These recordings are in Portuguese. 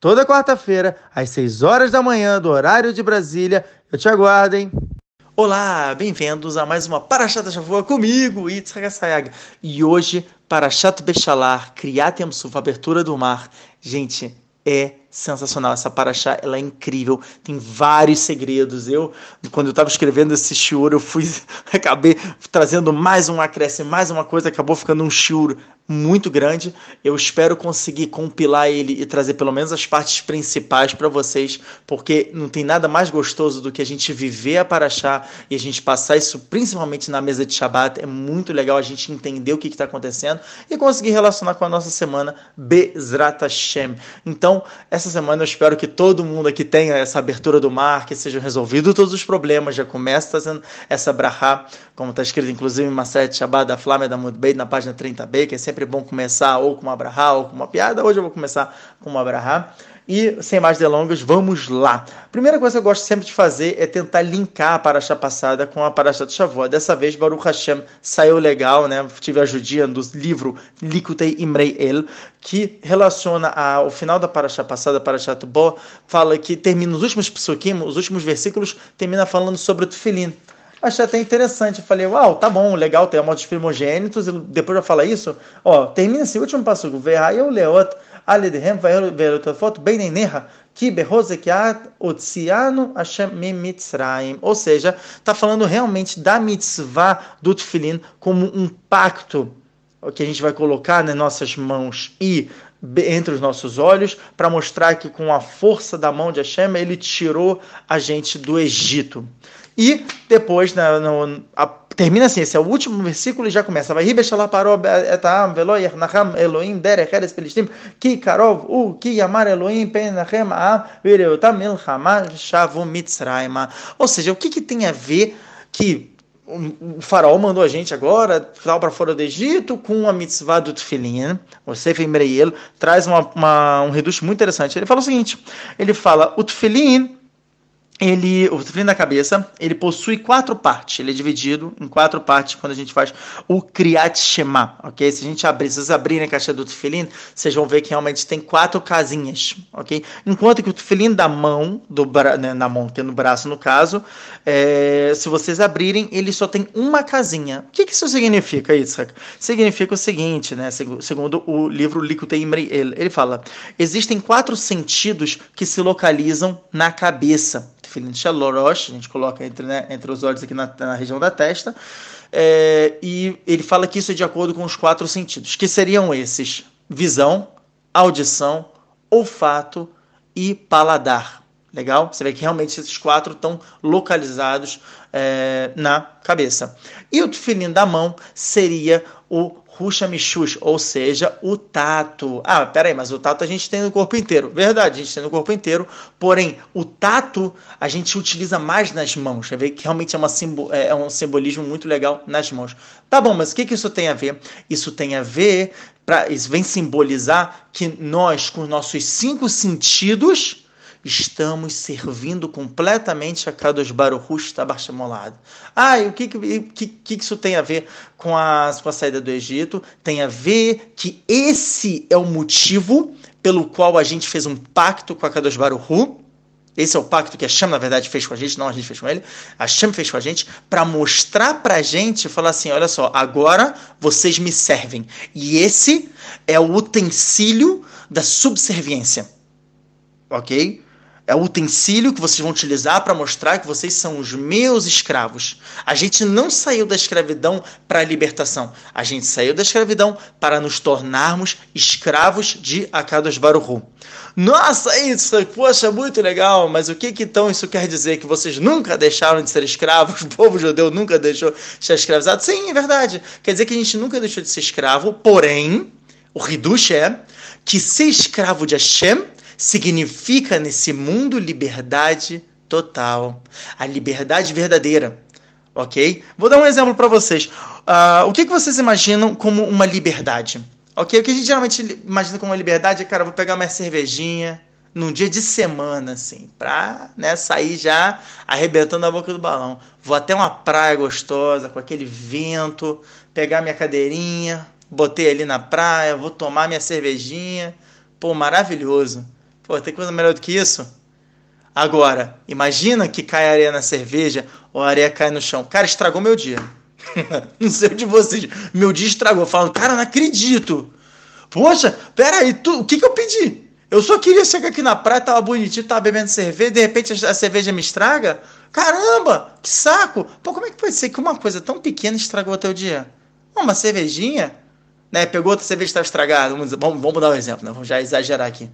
Toda quarta-feira, às 6 horas da manhã, do horário de Brasília. Eu te aguardo, hein? Olá, bem-vindos a mais uma Parashat Shavua comigo, Yitzhak Sayag. E hoje, Parashat Bechalar, Kriyat Yamsuf, Abertura do Mar. Gente, é sensacional. Essa paraxá, ela é incrível. Tem vários segredos. Eu, quando eu estava escrevendo esse shiur, eu fui, acabei trazendo mais um acréscimo, mais uma coisa, acabou ficando um shiur muito grande. Eu espero conseguir compilar ele e trazer pelo menos as partes principais para vocês, porque não tem nada mais gostoso do que a gente viver a Paraxá e a gente passar isso principalmente na mesa de Shabbat. É muito legal a gente entender o que está acontecendo e conseguir relacionar com a nossa semana Bezrat Hashem. Então, essa semana eu espero que todo mundo aqui tenha essa abertura do mar, que sejam resolvidos todos os problemas, já começa fazendo essa brahá, como está escrito inclusive em Maset Shabbat da Flávia da Mudbeit, na página 30b, que é sempre sempre bom começar ou com uma brahá ou com uma piada. Hoje eu vou começar com uma brahá. E sem mais delongas, vamos lá. Primeira coisa que eu gosto sempre de fazer é tentar linkar a paraxá passada com a paraxá do Shavuot. Dessa vez, Baruch Hashem saiu legal, né? Tive a ajudinha do livro Likutei Imrei El, que relaciona ao final da paraxá passada, paraxá Bo, fala que termina os últimos psukim, os últimos versículos, termina falando sobre o achei até interessante. Eu falei, uau, tá bom, legal, tem a morte dos primogênitos, e depois já fala isso, ó, termina esse último passo, eu leot, aledhem, foto bem neneha, que behozekiat otzianu Hashem mimitzraim. Ou seja, está falando realmente da mitzvah do tefilin como um pacto que a gente vai colocar nas nossas mãos e entre os nossos olhos para mostrar que com a força da mão de Hashem ele tirou a gente do Egito. E depois, na, no, a, termina assim, esse é o último versículo e já começa. Vai ribeshalah parou etam velo yernacham Elohim derech eres pelistim ki karov u ki yamar Elohim penachem a vireotam milchama shavu mitzrayma. Ou seja, o que, que tem a ver que o faraó mandou a gente agora para fora do Egito com a mitzvah do Tfilin, o Sefer Imreiel, traz uma, uma, um reduto muito interessante. Ele fala o seguinte, ele fala, o Tfilin ele, o tefilin da cabeça, ele possui quatro partes. Ele é dividido em quatro partes quando a gente faz o Kriyat Shema, ok? Se a gente abrir, se vocês abrirem a caixa do tefilin, vocês vão ver que realmente tem quatro casinhas, ok? Enquanto que o tefilin da mão, do bra... né, na mão, que é no braço no caso, é... se vocês abrirem, ele só tem uma casinha. O que, que isso significa, Isaac? Significa o seguinte, né? Segundo o livro Likutei Imri, ele fala, existem quatro sentidos que se localizam na cabeça. A gente coloca entre, né, entre os olhos aqui na, na região da testa, é, e ele fala que isso é de acordo com os quatro sentidos, que seriam esses: visão, audição, olfato e paladar. Legal? Você vê que realmente esses quatro estão localizados é, na cabeça. E o tefilim da mão seria o Ruxa Michush, ou seja, o tato. Ah, peraí, mas o tato a gente tem no corpo inteiro. Verdade, a gente tem no corpo inteiro, porém, o tato a gente utiliza mais nas mãos. Você vê que realmente é, uma é, é um simbolismo muito legal nas mãos. Tá bom, mas o que, que isso tem a ver? Isso tem a ver, pra, isso vem simbolizar que nós, com nossos cinco sentidos, estamos servindo completamente a Kadosh Baruch Tabashamolado. Ah, e o que, que, que, isso tem a ver com a, com a saída do Egito? Tem a ver que esse é o motivo pelo qual a gente fez um pacto com a Kadosh Baruch esse é o pacto que a Hashem, na verdade, fez com a gente, não a gente fez com ele. A Hashem fez com a gente para mostrar para a gente, falar assim, olha só, agora vocês me servem. E esse é o utensílio da subserviência. Ok? É o utensílio que vocês vão utilizar para mostrar que vocês são os meus escravos. A gente não saiu da escravidão para a libertação. A gente saiu da escravidão para nos tornarmos escravos de Akados Baruhu. Nossa, isso, poxa, muito legal, mas o que, que então isso quer dizer? Que vocês nunca deixaram de ser escravos? O povo judeu nunca deixou de ser escravizado? Sim, é verdade. Quer dizer que a gente nunca deixou de ser escravo, porém, o Hidush é que ser escravo de Hashem significa nesse mundo liberdade total, a liberdade verdadeira. Ok? Vou dar um exemplo para vocês. Uh, o que, que vocês imaginam como uma liberdade? Ok? O que a gente geralmente imagina como uma liberdade é, cara, vou pegar uma cervejinha num dia de semana, assim, pra né, sair já arrebentando a boca do balão. Vou até uma praia gostosa, com aquele vento, pegar minha cadeirinha, botei ali na praia, vou tomar minha cervejinha. Pô, maravilhoso. Pô, tem coisa melhor do que isso? Agora, imagina que cai areia na cerveja ou a areia cai no chão. Cara, estragou meu dia. não sei o de vocês. Meu dia estragou. Eu falo, cara, não acredito. Poxa, peraí, tu, o que, que eu pedi? Eu só queria chegar aqui na praia, tava bonitinho, tava bebendo cerveja, de repente a cerveja me estraga? Caramba, que saco! Pô, como é que pode ser que uma coisa tão pequena estragou o teu dia? Uma cervejinha? Né? Pegou outra cerveja e estava estragada. Vamos, vamos, vamos dar um exemplo, né? Vamos já exagerar aqui.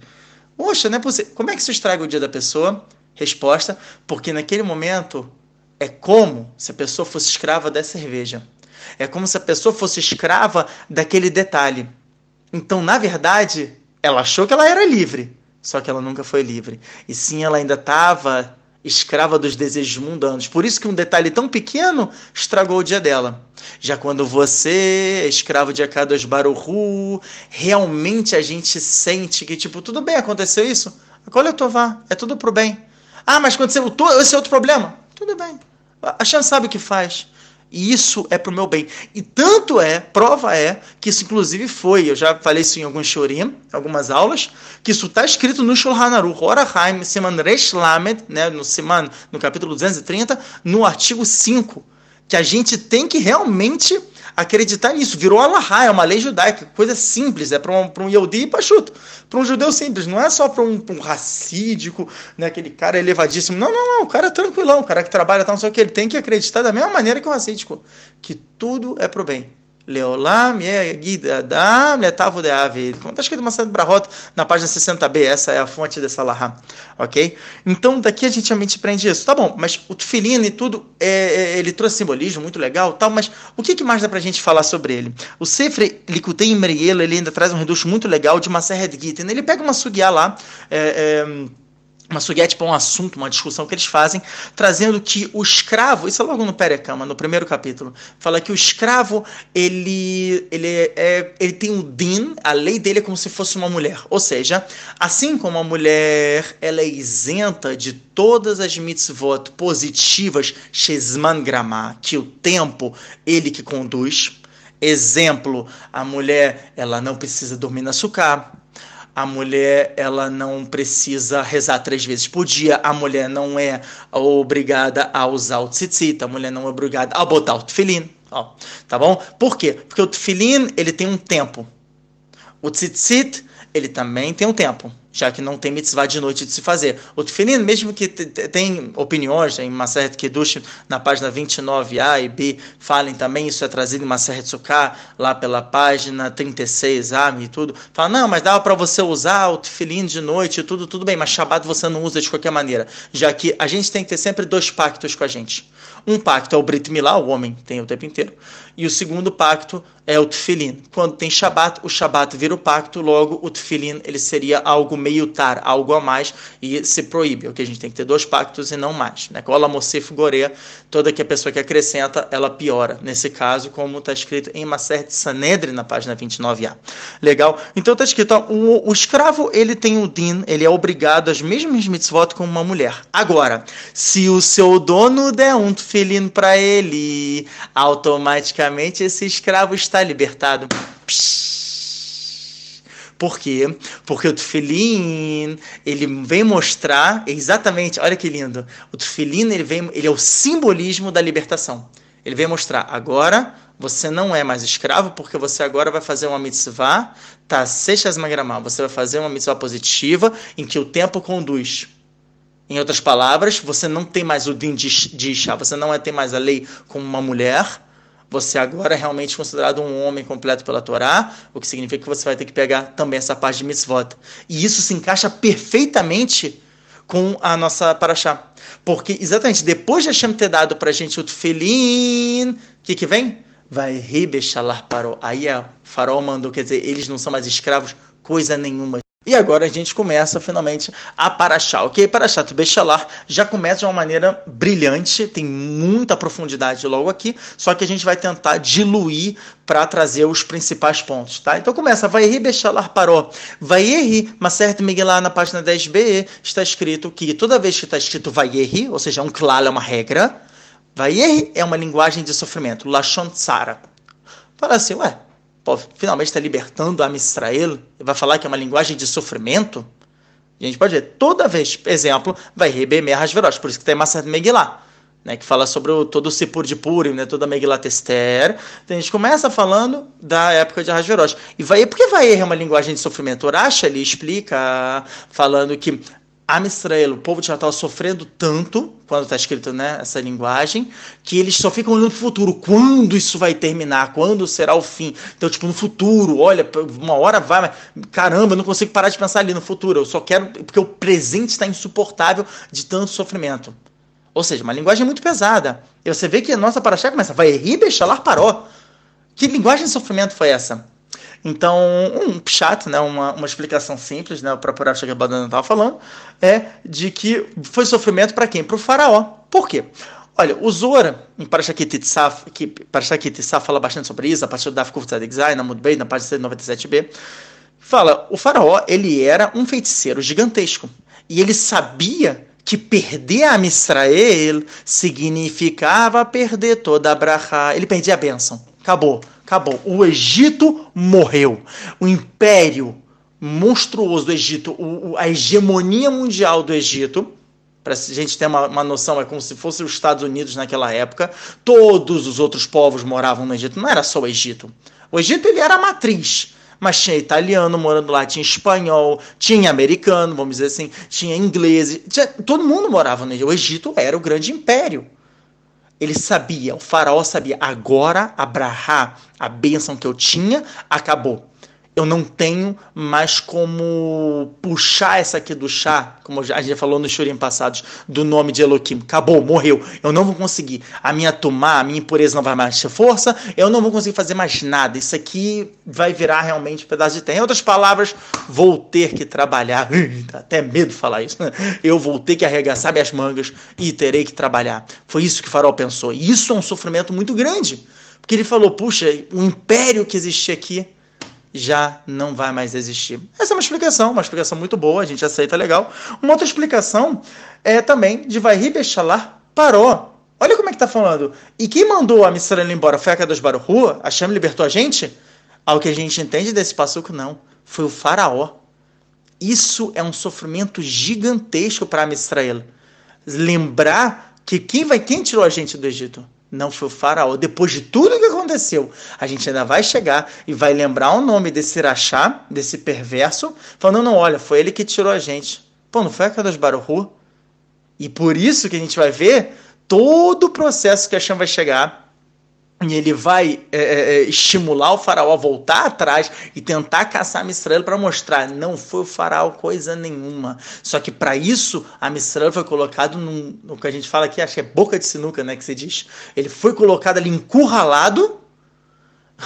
Poxa, não é possível. Como é que isso estraga o dia da pessoa? Resposta: porque naquele momento é como se a pessoa fosse escrava da cerveja. É como se a pessoa fosse escrava daquele detalhe. Então, na verdade, ela achou que ela era livre, só que ela nunca foi livre. E sim, ela ainda estava escrava dos desejos mundanos. Por isso que um detalhe tão pequeno estragou o dia dela. Já quando você é escravo de Akadosh Baruhu, realmente a gente sente que, tipo, tudo bem, aconteceu isso, acolhe eu vá, é tudo pro bem. Ah, mas aconteceu esse é outro problema. Tudo bem. A chance sabe o que faz. E isso é pro meu bem. E tanto é, prova é, que isso inclusive foi, eu já falei isso em alguns shorim, algumas aulas, que isso está escrito no Shulchan Aruch, Orahaim, Siman Resh Lamed, né, no Siman, no capítulo 230, no artigo 5, que a gente tem que realmente acreditar nisso. Virou Allahá, é uma lei judaica, coisa simples, é para um, pra um Yehudi Pachuto. Para um judeu simples, não é só para um, um racídico, né, aquele cara elevadíssimo. Não, não, não, o cara é tranquilão, o cara que trabalha, tal, não sei o que, ele tem que acreditar da mesma maneira que o racídico, que tudo é pro bem. Leolam Adam Letavo de Ave. Está escrito uma de Brahot na página 60b, essa é a fonte dessa Lahá, ok? Então daqui a gente realmente aprende isso. Tá bom, mas o tefilin e tudo, é, é, ele trouxe simbolismo muito legal, tal, mas o que, que mais dá pra gente falar sobre ele? O Sefer Likutei Merielo, ele ainda traz um reducho muito legal de uma serra de Gitten. Ele pega uma sugiá lá, é, é uma suguete para um assunto, uma discussão que eles fazem, trazendo que o escravo, isso é logo no Perecama, no primeiro capítulo, fala que o escravo, ele, ele, é, ele tem o din, a lei dele é como se fosse uma mulher. Ou seja, assim como a mulher ela é isenta de todas as mitzvot positivas, shesman gramá, que o tempo, ele que conduz. Exemplo, a mulher, ela não precisa dormir na sucá, a mulher ela não precisa rezar três vezes por dia, a mulher não é obrigada a usar o tzitzit, a mulher não é obrigada a botar o tefilim, ó, tá bom? Por quê? Porque o tefilim, ele tem um tempo. O tzitzit, ele também tem um tempo já que não tem mitzvah de noite de se fazer. O tefilin, mesmo que tem opiniões, em Maseret Kedush, na página 29a e b, falem também, isso é trazido em Maseret Sukkah, lá pela página 36a e tudo, fala, não, mas dava para você usar o tefilin de noite e tudo, tudo bem, mas Shabbat você não usa de qualquer maneira, já que a gente tem que ter sempre dois pactos com a gente. Um pacto é o Brit Milá, o homem tem o tempo inteiro, e o segundo pacto é o Tefilin. Quando tem Shabat, o Shabat vira o pacto, logo o Tefilin ele seria algo meio tar, algo a mais, e se proíbe, ok? A gente tem que ter dois pactos e não mais. Né? Cola Mosif Gorea, toda que a pessoa que acrescenta, ela piora. Nesse caso, como está escrito em Maser de Sanedre, na página 29a. Legal? Então está escrito, ó, o, o, escravo ele tem o din, ele é obrigado às mesmas mitzvot como uma mulher. Agora, se o seu dono der um Tefilin para ele, automaticamente esse escravo está está libertado. Por quê? Porque o tefilim, ele vem mostrar exatamente, olha que lindo. O tefilim, ele vem, ele é o simbolismo da libertação. Ele vem mostrar, agora você não é mais escravo, porque você agora vai fazer uma mitzvah, tá, seixas magramá, você vai fazer uma mitzvah positiva, em que o tempo conduz. Em outras palavras, você não tem mais o din de, de chá, você não é, tem mais a lei como uma mulher, você agora é realmente considerado um homem completo pela Torá, o que significa que você vai ter que pegar também essa parte de mitzvot. E isso se encaixa perfeitamente com a nossa paraxá. Porque exatamente depois de Hashem ter dado para a gente o tefilim, o que, que vem? Vai ribechalar parou. Aí a farol mandou, quer dizer, eles não são mais escravos, coisa nenhuma. E agora a gente começa finalmente a Paraxá, ok? Paraxá do Bechalar já começa de uma maneira brilhante, tem muita profundidade logo aqui, só que a gente vai tentar diluir para trazer os principais pontos, tá? Então começa, vai rir Bechalar parou, vai rir, mas certo Miguel na página 10b está escrito que toda vez que está escrito vai rir, ou seja, um claro é uma regra, vai rir é uma linguagem de sofrimento, Lashon Tsara. Fala assim, ué, finalmente está libertando a Israel vai falar que é uma linguagem de sofrimento? A gente pode ver, toda vez, exemplo, vai rebemer Hasverosh, por isso que tem Massad Megillah, né, que fala sobre o, todo o Sipur de Purim, né, toda a Megillah Tester. Então a gente começa falando da época de Hasverosh. E vai, por que vai é uma linguagem de sofrimento? Urash ele explica, falando que Am Israel, o povo de Israel sofrendo tanto, quando está escrito né, essa linguagem, que eles só ficam olhando para o futuro. Quando isso vai terminar? Quando será o fim? Então, tipo, no futuro, olha, uma hora vai, mas caramba, eu não consigo parar de pensar ali no futuro. Eu só quero, porque o presente está insuportável de tanto sofrimento. Ou seja, uma linguagem muito pesada. E você vê que a nossa paraxá começa, vai rir, lá parou. Que linguagem de sofrimento foi essa? Então, um chato, né, uma, uma explicação simples, né, o próprio Rashi Badana estava falando, é de que foi sofrimento para quem? Para o faraó. Por quê? Olha, o Zora, em Parashakit Tzaf, fala bastante sobre isso, a partir do Daf Kuftadik Zay, na Mudbei, na página 97b, fala, o faraó, ele era um feiticeiro gigantesco, e ele sabia que perder a Misrael significava perder toda a Brahá, ele perdia a bênção, acabou, Acabou. O Egito morreu. O império monstruoso do Egito, o, a hegemonia mundial do Egito, para a gente ter uma, uma, noção, é como se fosse os Estados Unidos naquela época. Todos os outros povos moravam no Egito, não era só o Egito. O Egito ele era a matriz, mas tinha italiano morando lá, tinha espanhol, tinha americano, vamos dizer assim, tinha inglês, tinha, todo mundo morava no Egito. O Egito era o grande império. Ele sabia, o faraó sabia, agora Abraha, a bênção que eu tinha, acabou eu não tenho mais como puxar essa aqui do chá, como a gente falou nos shurim passados, do nome de Elohim. Acabou, morreu. Eu não vou conseguir. A minha tomar, a minha impureza não vai mais ter força, eu não vou conseguir fazer mais nada. Isso aqui vai virar realmente um pedaço de terra. Em outras palavras, vou ter que trabalhar. Dá até medo falar isso. Né? Eu vou ter que arregaçar minhas mangas e terei que trabalhar. Foi isso que farol pensou. E isso é um sofrimento muito grande. Porque ele falou, puxa, o império que existia aqui já não vai mais existir. Essa é uma explicação, uma explicação muito boa, a gente aceita legal. Uma outra explicação é também de Vai Bechalar parou. Olha como é que tá falando. E quem mandou a Missarela embora foi a Kadosh Baruch A Shem libertou a gente? Ao que a gente entende desse passuco, não. Foi o faraó. Isso é um sofrimento gigantesco para a Israel. Lembrar que quem vai quem tirou a gente do Egito? Não foi o faraó. Depois de tudo que aconteceu, a gente ainda vai chegar e vai lembrar o nome desse Irachá, desse perverso, falando, não, olha, foi ele que tirou a gente. Pô, não foi a Kadosh Baruhu? E por isso que a gente vai ver todo o processo que a Hashem vai chegar e ele vai é, é, é, estimular o faraó a voltar atrás e tentar caçar a Mistral para mostrar não foi o faraó coisa nenhuma. Só que para isso a Mistral foi colocado num, no que a gente fala aqui, acho que é boca de sinuca, né, que se diz. Ele foi colocado ali encurralado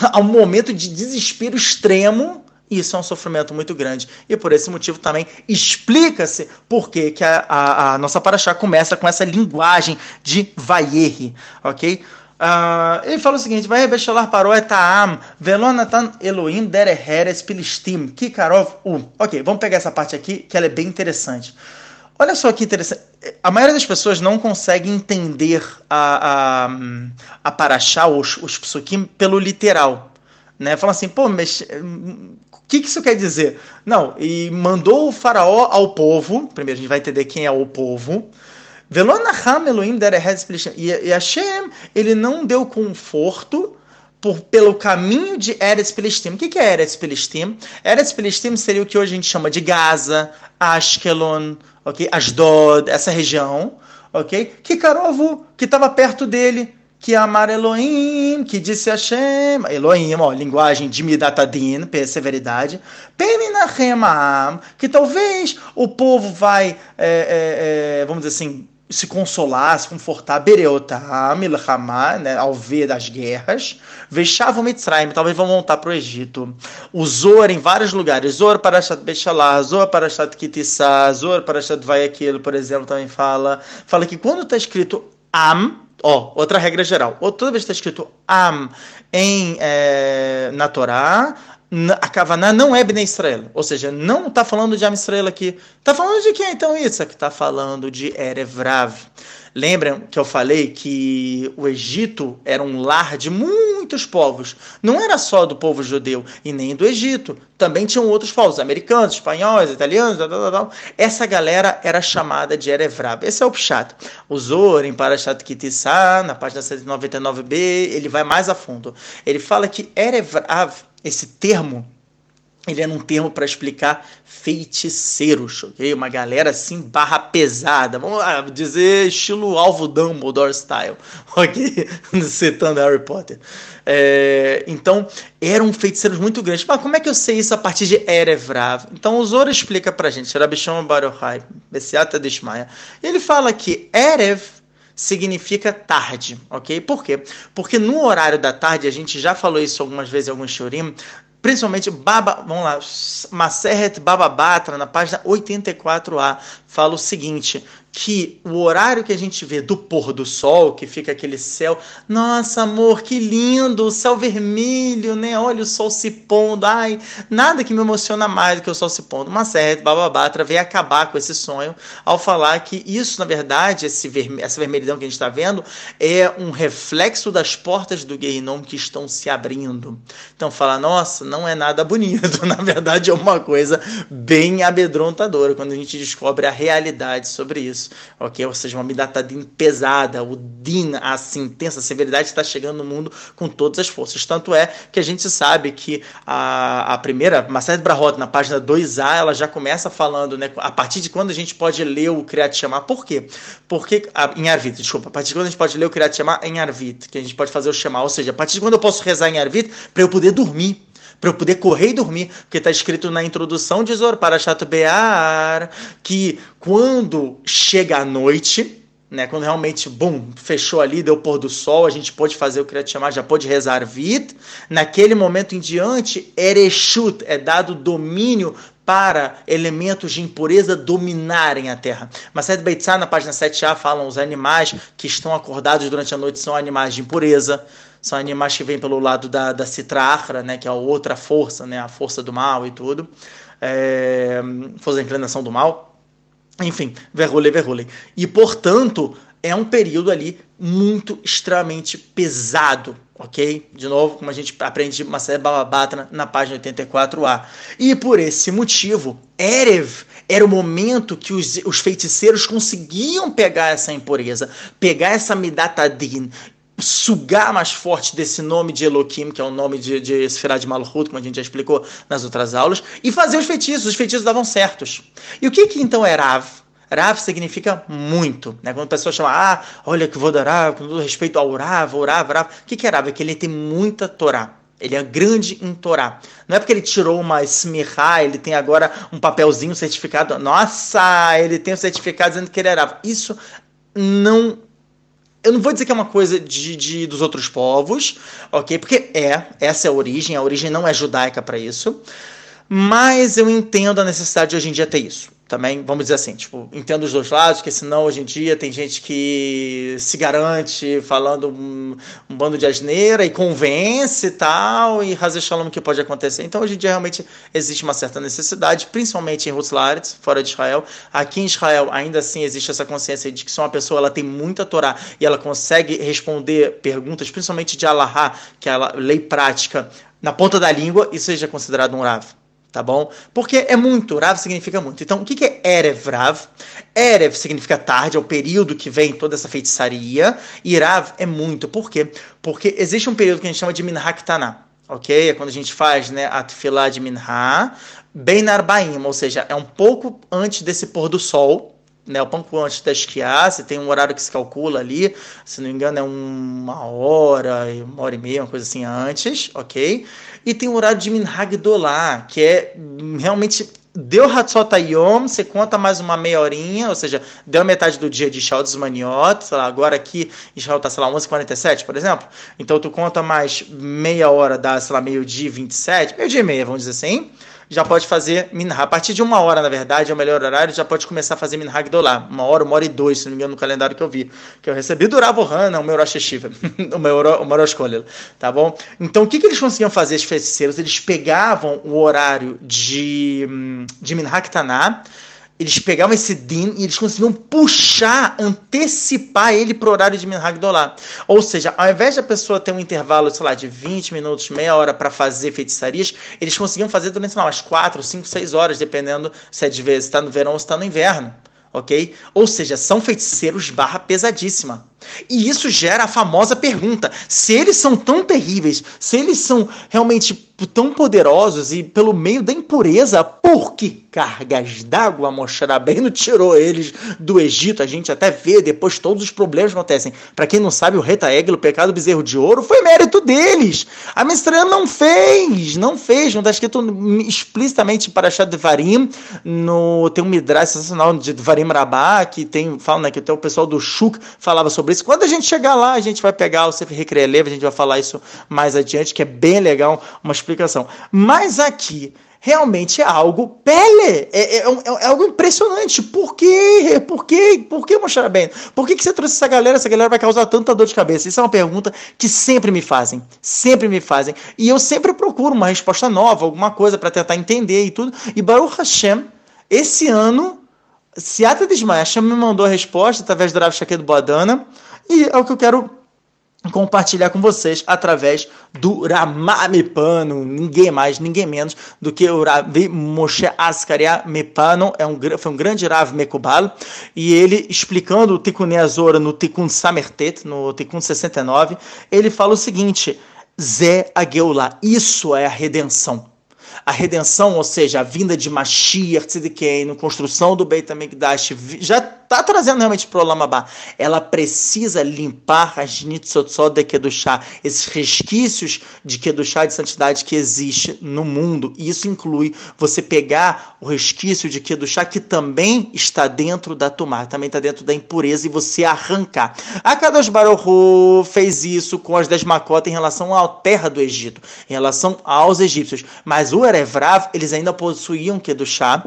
a um momento de desespero extremo. E isso é um sofrimento muito grande. E por esse motivo também explica-se por que, que a, a, a nossa paraxá começa com essa linguagem de vaierre, ok? Uh, ele fala o seguinte: vai Beshalar parou Etaam, Velonatan Elohim Dereheres Pilistim, Kikarov U. Ok, vamos pegar essa parte aqui que ela é bem interessante. Olha só que interessante. A maioria das pessoas não consegue entender a, a, a Paraxá, os, os psukim, pelo literal. Né? Fala assim, pô, mas o que, que isso quer dizer? Não, e mandou o faraó ao povo, primeiro a gente vai entender quem é o povo, e Hashem, ele não deu conforto por, pelo caminho de Eretz Pelestim. O que, que é Eretz Pelestim? Eretz Pelestim seria o que hoje a gente chama de Gaza, Ashkelon, okay? Asdod, essa região, ok? Que Karovu, que estava perto dele, que amar Elohim, que disse Hashem, Elohim, ó, linguagem de Midatadin, severidade, Peminachem que talvez o povo vai, é, é, é, vamos dizer assim, se consolar, se confortar, Bereotam, Milhamá, né, ao ver das guerras, Vechavam Mitzrayim, talvez vão voltar para o Egito. O Zor em vários lugares, Zor para Bechalá, Zor para Kitissá, Zor para Shat Vaiakil, por exemplo, também fala. Fala que quando está escrito Am, ó, outra regra geral, ou toda vez que está escrito Am em, é, na Torá, a Kavaná não é Bnei Israel, ou seja, não está falando de Am Israel aqui. Está falando de quem então isso? Aqui está falando de Erevrav. Lembram que eu falei que o Egito era um lar de muitos povos. Não era só do povo judeu e nem do Egito. Também tinham outros povos, americanos, espanhóis, italianos, tal, tal, tal. Essa galera era chamada de Erevrav. Esse é o Pshat. O Zor, em Parashat Kitissá, na página 199b, ele vai mais a fundo. Ele fala que Erevrav esse termo ele é um termo para explicar feiticeiros, ok? Uma galera assim, barra pesada, vamos lá, dizer estilo alvo Dumbledore style, ok? Citando Harry Potter. É, então, eram feiticeiros muito grandes. Mas como é que eu sei isso a partir de Erevrav? Então, o Zoro explica pra gente, Rabishon Baruchai, Bessiata Deshmaya. Ele fala que Erev significa tarde, ok? Por quê? Porque no horário da tarde, a gente já falou isso algumas vezes em alguns shurim, principalmente Baba, vamos lá, Maseret Bababatra, na página 84a, fala o seguinte: que o horário que a gente vê do pôr do sol, que fica aquele céu, nossa amor, que lindo, o céu vermelho, né? Olha o sol se pondo, ai, nada que me emociona mais do que o sol se pondo. Uma série Bababatra veio acabar com esse sonho ao falar que isso, na verdade, esse verme essa vermelhidão que a gente está vendo, é um reflexo das portas do Guerrinom que estão se abrindo. Então fala, nossa, não é nada bonito, na verdade é uma coisa bem amedrontadora quando a gente descobre a realidade sobre isso, ok? Ou seja, uma Midatadin pesada, o Din, a intensa severidade está chegando no mundo com todas as forças. Tanto é que a gente sabe que a, a primeira, Marcelo Brahot, na página 2a, ela já começa falando, né, a partir de quando a gente pode ler o Kriyat Shema, por quê? Porque, a, em Arvit, desculpa, a partir de quando a gente pode ler o Kriyat Shema em Arvit, que a gente pode fazer o Shema, ou seja, a partir de quando eu posso rezar em Arvit, para eu poder dormir para eu poder correr e dormir, porque está escrito na introdução de Zor para Chato Bear que quando chega a noite, né, quando realmente, bum, fechou ali, deu pôr do sol, a gente pode fazer o que chamar, já pode rezar vit. Naquele momento em diante, erechut, é dado domínio para elementos de impureza dominarem a terra. Mased Beitzah, na página 7a, falam os animais que estão acordados durante a noite são animais de impureza são animais que vêm pelo lado da, da Citrahra, né, que é a outra força, né, a força do mal e tudo, é, força da inclinação do mal. Enfim, verrule, verrule. E, portanto, é um período ali muito, extremamente pesado, ok? De novo, como a gente aprende uma série Bababatra na página 84a. E por esse motivo, Erev era o momento que os, os feiticeiros conseguiam pegar essa impureza, pegar essa Midatadin sugar mais forte desse nome de Elohim, que é o nome de, de Esfera de Malchut, como a gente já explicou nas outras aulas, e fazer os feitiços. Os feitiços davam certos. E o que, que então é Rav? Rav significa muito. Né? Quando a pessoa chama, ah, olha que vou dar Rav, com todo respeito ao Rav, o Rav, Rav. O que, que é Rav? É que ele tem muita Torá. Ele é grande em Torá. Não é porque ele tirou uma smirra, ele tem agora um papelzinho certificado. Nossa, ele tem um certificado dizendo que ele é Rav. Isso não eu não vou dizer que é uma coisa de, de, dos outros povos, ok? Porque é, essa é a origem, a origem não é judaica para isso, mas eu entendo a necessidade de hoje em dia ter isso também, vamos dizer assim, tipo, entendo os dois lados, porque senão hoje em dia tem gente que se garante falando um, um bando de asneira e convence e tal, e Hazer Shalom que pode acontecer. Então hoje em dia realmente existe uma certa necessidade, principalmente em Rutzlaritz, fora de Israel. Aqui em Israel ainda assim existe essa consciência de que se uma pessoa ela tem muita Torá e ela consegue responder perguntas, principalmente de Allahá, que é a lei prática, na ponta da língua, isso seja considerado um Rav tá bom? Porque é muito, Rav significa muito. Então, o que, é Erev Rav? Erev significa tarde, é o período que vem toda essa feitiçaria, e Rav é muito. Por quê? Porque existe um período que a gente chama de Minha Ktana, ok? É quando a gente faz né, a tefilá de Minha, bem na Arbaim, ou seja, é um pouco antes desse pôr do sol, né, o pouco antes da esquiar, você tem um horário que se calcula ali, se não me engano é uma hora, uma hora e meia, uma coisa assim antes, ok? E tem o horário de Minhag Dolá, que é realmente Deu Hatzotayom, você conta mais uma meia horinha, ou seja, deu metade do dia de Shaul dos Maniot, sei lá, agora aqui Israel tá, sei lá, 11h47, por exemplo. Então tu conta mais meia hora, dá, sei lá, meio-dia 27, meio-dia e meia, vamos dizer assim já pode fazer minha. A partir de uma hora, na verdade, é o melhor horário, já pode começar a fazer minha Gdolá. Uma hora, uma hora e dois, se não me engano, no calendário que eu vi. Que eu recebi do Rav Ohana, o meu Rosh Hashiva, o meu, Rosh tá bom? Então, o que, que eles conseguiam fazer, os feiticeiros? Eles pegavam o horário de, hum, de Minhag Taná, eles pegavam esse din e eles conseguiam puxar, antecipar ele para o horário de Minhag Dolá. Ou seja, ao invés da pessoa ter um intervalo, sei lá, de 20 minutos, meia hora para fazer feitiçarias, eles conseguiam fazer durante, sei lá, umas 4, 5, 6 horas, dependendo se é de vez está no verão ou está no inverno. Ok? Ou seja, são feiticeiros barra pesadíssima. E isso gera a famosa pergunta: se eles são tão terríveis, se eles são realmente tão poderosos e pelo meio da impureza, por que cargas d'água Moshe Rabbeinu tirou eles do Egito? A gente até vê depois todos os problemas que acontecem. Para quem não sabe, o Reta o pecado do bezerro de ouro, foi mérito deles. A Mistrael não fez, não fez, não está escrito explicitamente para Shad Varim, no tem um midrash sensacional de Varim Rabá, que tem, fala, né, que até o pessoal do Shuk falava sobre isso. Quando a gente chegar lá, a gente vai pegar o Sefer Recreeleva, a gente vai falar isso mais adiante, que é bem legal, uma explicação. Mas aqui, realmente é algo pele, é, é, é, é, algo impressionante. Por quê? Por quê? Por mostrar bem? Por que, que você trouxe essa galera? Essa galera vai causar tanta dor de cabeça? Isso é uma pergunta que sempre me fazem, sempre me fazem. E eu sempre procuro uma resposta nova, alguma coisa para tentar entender e tudo. E Baruch Hashem, esse ano, Seata Desmaia me mandou a resposta através do Rav do Bodana. E é o que eu quero compartilhar com vocês através do Ramame Pano, ninguém mais, ninguém menos do que o Rav Moshe Askaria Mepano, é um, foi um grande Rav Mekubal, e ele explicando o Tikkun Azora no Tikkun Samertet, no Tikkun 69, ele fala o seguinte, Zé Ageulah, isso é a redenção a redenção, ou seja, a vinda de Mashiach Tzidkenu, construção do Beit HaMikdash, já está trazendo realmente para o Lamabá. Ela precisa limpar as Nitzotzot de Kedushá, esses resquícios de Kedushá, de santidade que existe no mundo. E isso inclui você pegar o resquício de Kedushá que também está dentro da Tumá, também está dentro da impureza, e você arrancar. A Kadosh Baruch fez isso com as dez macotas em relação à terra do Egito, em relação aos egípcios. Mas o Erevrav, eles ainda possuíam Kedushá,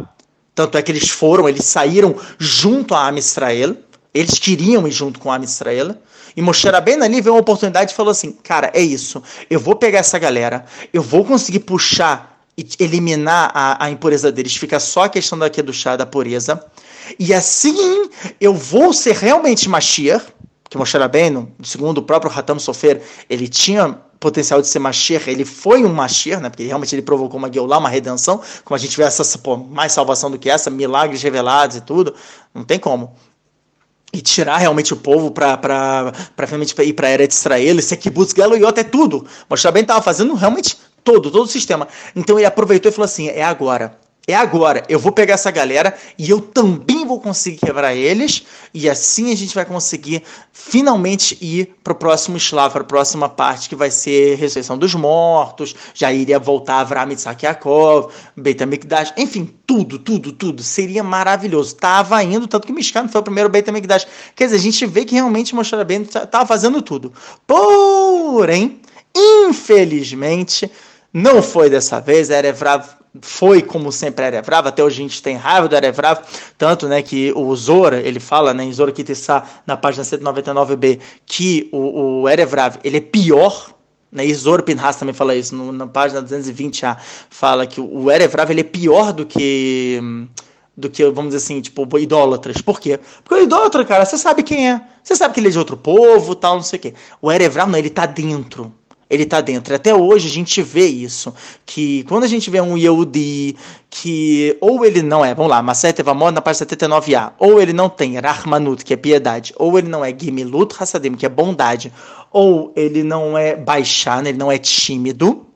tanto é que eles foram, eles saíram junto a Am Israel, eles queriam ir junto com a Am Israel, e Moshe bem ali veio uma oportunidade e falou assim, cara, é isso, eu vou pegar essa galera, eu vou conseguir puxar e eliminar a, a impureza deles, fica só a questão da Kedushá, da pureza, e assim eu vou ser realmente Mashiach, que Moshe Rabbeinu, segundo o próprio Hatam Sofer, ele tinha potencial de ser Mashiach, ele foi um Mashiach, né? Porque realmente ele provocou uma Geulah, uma redenção, como a gente vê essa, pô, mais salvação do que essa, milagres revelados e tudo, não tem como. E tirar realmente o povo para realmente ir para a era de Israel, esse Kibbutz Galoyot é tudo. Moshe Rabbeinu estava fazendo realmente todo, todo o sistema. Então ele aproveitou e falou assim, é agora é agora. Eu vou pegar essa galera e eu também vou conseguir quebrar eles. E assim a gente vai conseguir finalmente ir para o próximo Slav, para a próxima parte, que vai ser ressurreição dos mortos. Já iria voltar Avram Yitzhak Yaakov, Beit HaMikdash. Enfim, tudo, tudo, tudo. Seria maravilhoso. Tava indo, tanto que Mishkan foi o primeiro Beit HaMikdash. Quer dizer, a gente vê que realmente Moshe Rabbeinu estava fazendo tudo. Porém, infelizmente, não foi dessa vez. Era Evrav foi como sempre Erevrav, até hoje a gente tem raiva do Erevrav, tanto né, que o Zora, ele fala né, em Zora Kitissá, na página 199b, que o, o Erevrav, ele é pior, né, Zora Pinhas também fala isso, no, na página 220a, fala que o Erevrav, ele é pior do que do que, vamos dizer assim, tipo, idólatras. Por quê? Porque o idólatra, cara, você sabe quem é. Você sabe que ele é de outro povo, tal, não sei o quê. O Erevrav, não, ele tá dentro ele está dentro. Até hoje a gente vê isso, que quando a gente vê um Yehudi que ou ele não é, vamos lá, Maset Evamor na página 79a, ou ele não tem Rahmanut, que é piedade, ou ele não é Gimilut Hassadim, que é bondade, ou ele não é Baixan, ele não é tímido,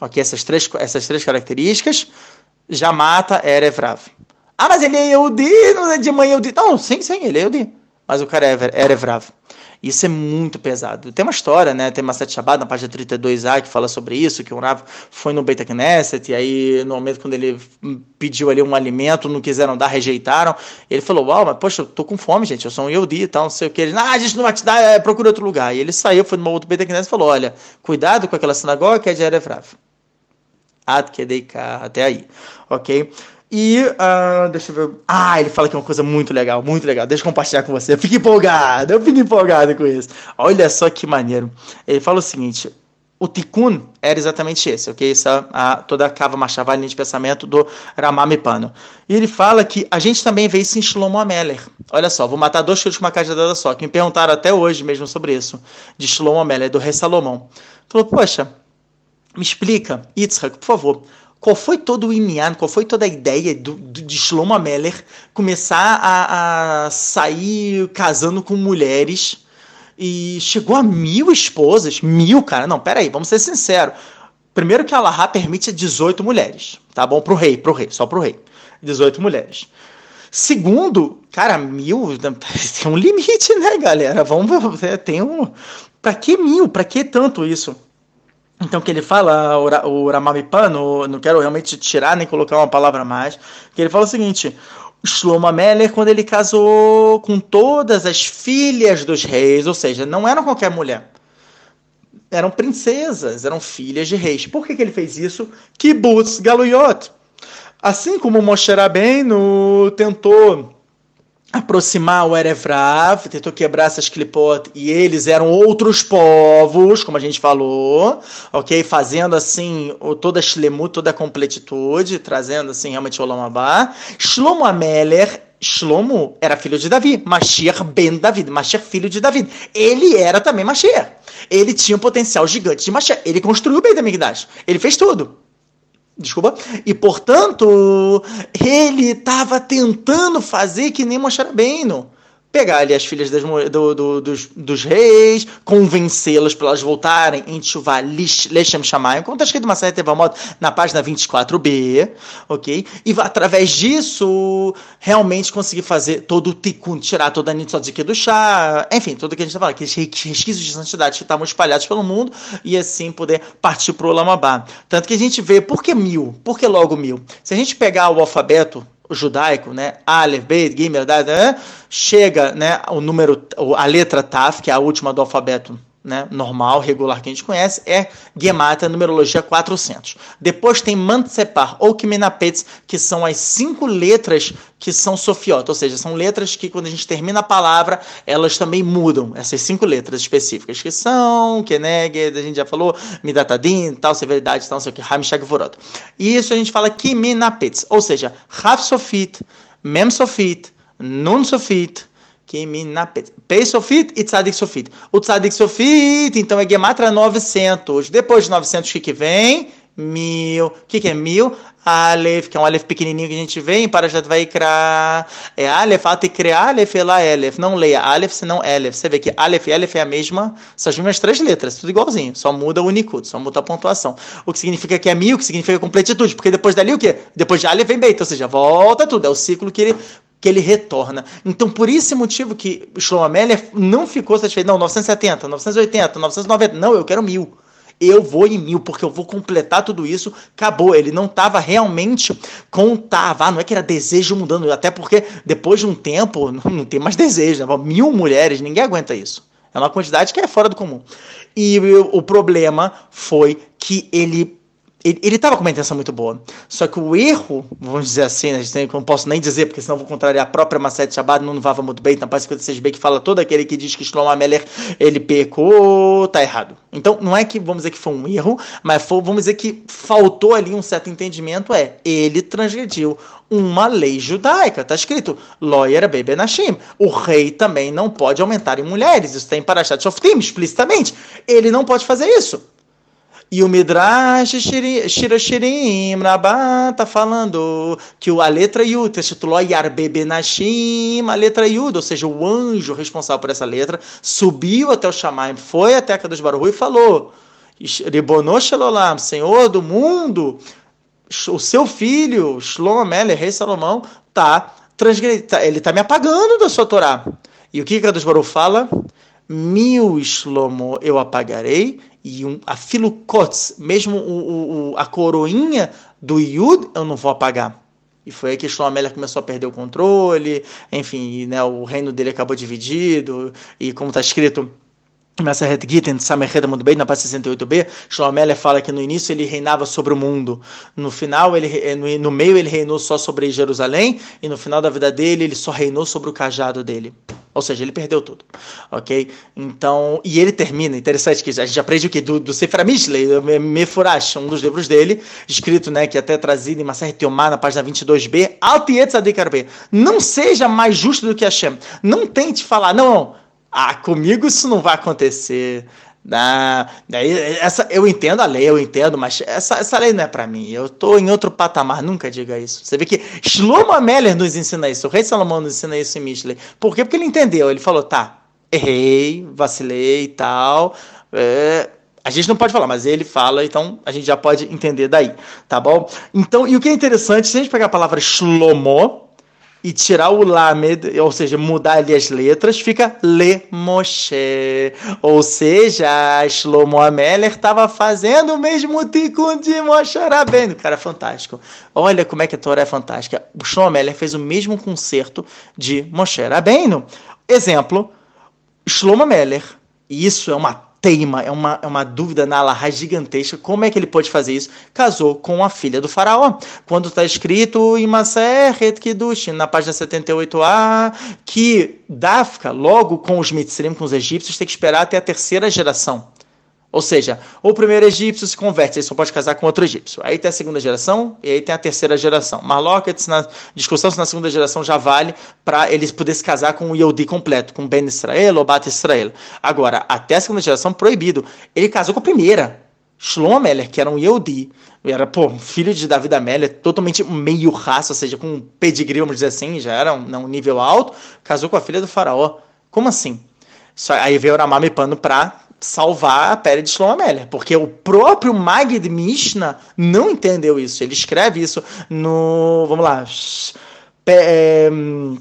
ok, essas três, essas três características, já mata Erevrav. Ah, mas ele é Yehudi, não é de mãe Yehudi. Não, sim, sim, ele é Yehudi. mas o cara é Erevrav. Isso é muito pesado. Tem uma história, né? Tem uma sete Shabbat na página 32a que fala sobre isso, que o Rav foi no Beit Knesset e aí no momento quando ele pediu ali um alimento, não quiseram dar, rejeitaram. Ele falou: "Uau, mas poxa, eu tô com fome, gente. Eu sou um Yehudi e tal, não sei o que". Ele: "Ah, a gente não vai te dar, é, procura outro lugar". E ele saiu, foi numa outra Beit Knesset e falou: "Olha, cuidado com aquela sinagoga que é de Erevrav". Ad até aí, ok? E, uh, deixa eu ver. Ah, ele fala que é uma coisa muito legal, muito legal. Deixa eu compartilhar com você. Eu fico empolgado, eu fico empolgado com isso. Olha só que maneiro. Ele fala o seguinte: o tikkun era exatamente esse, ok? Essa, a, toda a cava marchava a linha de pensamento do Ramamipano. E ele fala que a gente também vê isso em Shlomo Ameler. Olha só, vou matar dois filhos com uma cajadada só, que me perguntaram até hoje mesmo sobre isso, de Shlomo Ameler, do rei Salomão. Falou, poxa, me explica, Yitzhak, por favor, qual foi todo o inyan, qual foi toda a ideia do, do, de Shlomo Ameler começar a, a sair casando com mulheres e chegou a mil esposas? Mil, cara? Não, peraí, vamos ser sinceros. Primeiro que a Allahá permite 18 mulheres, tá bom? Pro rei, pro rei, só pro rei. 18 mulheres. Segundo, cara, mil tem um limite, né, galera? Vamos ver, tem um. Pra que mil? Pra que tanto isso? Então, que ele fala, o Ramamipano, não quero realmente tirar nem colocar uma palavra mais, que ele fala o seguinte: Shlomo Meller, quando ele casou com todas as filhas dos reis, ou seja, não eram qualquer mulher, eram princesas, eram filhas de reis. Por que, que ele fez isso? Kibbutz Galuyot. Assim como Moshe Rabbeinu tentou aproximar o Erevrav, tentou quebrar essas clipot, e eles eram outros povos, como a gente falou, ok? Fazendo assim toda a shlemut, toda a completitude, trazendo assim realmente o Olamabá. Shlomo Ameler Shlomo era filho de Davi, Mashiach ben David, Mashiach filho de Davi. Ele era também Mashiach. Ele tinha um potencial gigante de Mashiach. Ele construiu o Beit HaMikdash. Ele fez tudo. Desculpa. E, portanto, ele estava tentando fazer que nem Moshe Rabbeinu. Pegar ali as filhas das, do, do, dos, dos, reis, convencê-las para elas voltarem em Tchuvah Lechem Shamayim, como está escrito uma série Tevamot na página 24b, ok? E através disso, realmente conseguir fazer todo o tikkun, tirar toda a nitzodik do chá, enfim, tudo o que a gente está falando, aqueles resquícios de santidade que estavam espalhados pelo mundo, e assim poder partir para o Lamabá. Tanto que a gente vê, por que mil? Por que logo mil? Se a gente pegar o alfabeto judaico, né? Aleph, Beit, Gimel, chega, né, o número, a letra Taf, que é a última do alfabeto, né, normal, regular que a gente conhece, é Gemata, numerologia 400. Depois tem Mantsepar ou Kimenapetz, que são as cinco letras que são sofiota, ou seja, são letras que quando a gente termina a palavra, elas também mudam, essas cinco letras específicas, que são Keneged, a gente já falou, Midatadin, tal, severidade, tal, não sei o que, Hamishag Vorot. E isso a gente fala Kimenapetz, ou seja, Raf Sofit, Mem Sofit, Nun Sofit, Pei Sofit e Tzadik Sofit. O Tzadik Sofit, então, é Gematra 900. Depois de 900, o que, que vem? Mil. O que, que é mil? Aleph, que é um Aleph pequenininho que a gente vê em Parashat Vaikra. É Aleph, Atekre Aleph, Ela Aleph. Não leia Aleph, senão Aleph. Você vê que Aleph e Aleph é a mesma, são as mesmas três letras, tudo igualzinho. Só muda o Unicud, só muda a pontuação. O que significa que é mil, o que significa completitude. Porque depois dali o quê? Depois de Aleph vem Beit, ou seja, volta tudo. É o ciclo que ele que ele retorna. Então, por esse motivo que Shlomo Meller não ficou satisfeito. Não, 970, 980, 990. Não, eu quero mil. Eu vou em mil, porque eu vou completar tudo isso. Acabou. Ele não estava realmente contava. Ah, não é que era desejo mudando. Até porque depois de um tempo, não tem mais desejo. Né? Mil mulheres, ninguém aguenta isso. É uma quantidade que é fora do comum. E o problema foi que ele ele estava com uma intenção muito boa. Só que o erro, vamos dizer assim, né, gente não posso nem dizer, porque senão vou contrariar a própria Masset Shabbat, não vava muito bem, na página 56b, que fala todo aquele que diz que Shlomo Ameler, ele pecou, tá errado. Então, não é que, vamos dizer que foi um erro, mas foi, vamos dizer que faltou ali um certo entendimento, é, ele transgrediu uma lei judaica. Está escrito, Loyer Bebenashim. O rei também não pode aumentar em mulheres. Isso tem para Shoftim, explicitamente. Ele não pode fazer isso. E o Midrash Shirashirim Rabá está falando que a letra Yud, título Yarbebenashim, a letra Yud, ou seja, o anjo responsável por essa letra, subiu até o Shamaim, foi até a Kadosh Baruch e falou, Elolam, Senhor do mundo, o seu filho, Shlomo rei Salomão, tá, tá ele está me apagando da sua Torá. E o que Kadosh Baruch fala? Mil Shlomo eu apagarei, e um, a filukotz, mesmo o, o, a coroinha do Yud, eu não vou apagar. E foi aí que Shlomo começou a perder o controle, enfim, né, o reino dele acabou dividido, e como está escrito Muito bem, na parte 68b, Shlomo fala que no início ele reinava sobre o mundo, no final, ele, eh, no, no meio ele reinou só sobre Jerusalém, e no final da vida dele ele só reinou sobre o cajado dele. Ou seja, ele perdeu tudo, ok? Então, e ele termina, interessante que a gente aprende o que? Do, do Sefer Mishlei, Mefurash, um dos livros dele, escrito, né, que é até trazido em Maser Teomar, na página 22b, Altietz Adekarbe, não seja mais justo do que Hashem, não tente falar, não, não, ah, comigo isso não vai acontecer. Ah, daí, essa, eu entendo a lei, eu entendo, mas essa, essa lei não é para mim. Eu tô em outro patamar, nunca diga isso. Você vê que Shlomo Meller nos ensina isso, o rei Salomão nos ensina isso em Mishlei. Por quê? Porque ele entendeu. Ele falou, tá, errei, vacilei e tal. É, a gente não pode falar, mas ele fala, então a gente já pode entender daí, tá bom? Então, e o que é interessante, se a gente pegar a palavra Shlomo, e tirar o Lamed, ou seja, mudar ali as letras, fica Le Moshe. Ou seja, Shlomo Ameller estava fazendo o mesmo tikkun de Moshe Rabbeinu. Cara, fantástico. Olha como é que a Torá é fantástica. O Shlomo Ameller fez o mesmo concerto de Moshe Rabbeinu. Exemplo, Shlomo Ameller. Isso é uma teima, é uma, é uma dúvida na Alaha gigantesca. Como é que ele pode fazer isso? Casou com a filha do faraó. Quando está escrito em Maseret na página 78a, que Dafka, logo com os Mitzrim, com os egípcios, tem que esperar até a terceira geração. Ou seja, o primeiro egípcio se converte, ele só pode casar com outro egípcio. Aí tem a segunda geração e aí tem a terceira geração. Marlockets, na discussão se na segunda geração já vale para eles poderem se casar com o Yehudi completo, com Ben Israel ou Bat Israel. Agora, até a segunda geração, proibido. Ele casou com a primeira, Shlomo Ameller, que era um Yehudi, era, pô, filho de Davi Ameller, totalmente meio raça, ou seja, com um pedigree, vamos dizer assim, já era um, um nível alto, casou com a filha do faraó. Como assim? Só, aí veio o Ramame Pano para salvar a pele de Shlomo Amélia, porque o próprio Magid Mishnah não entendeu isso. Ele escreve isso no, vamos lá, é, né,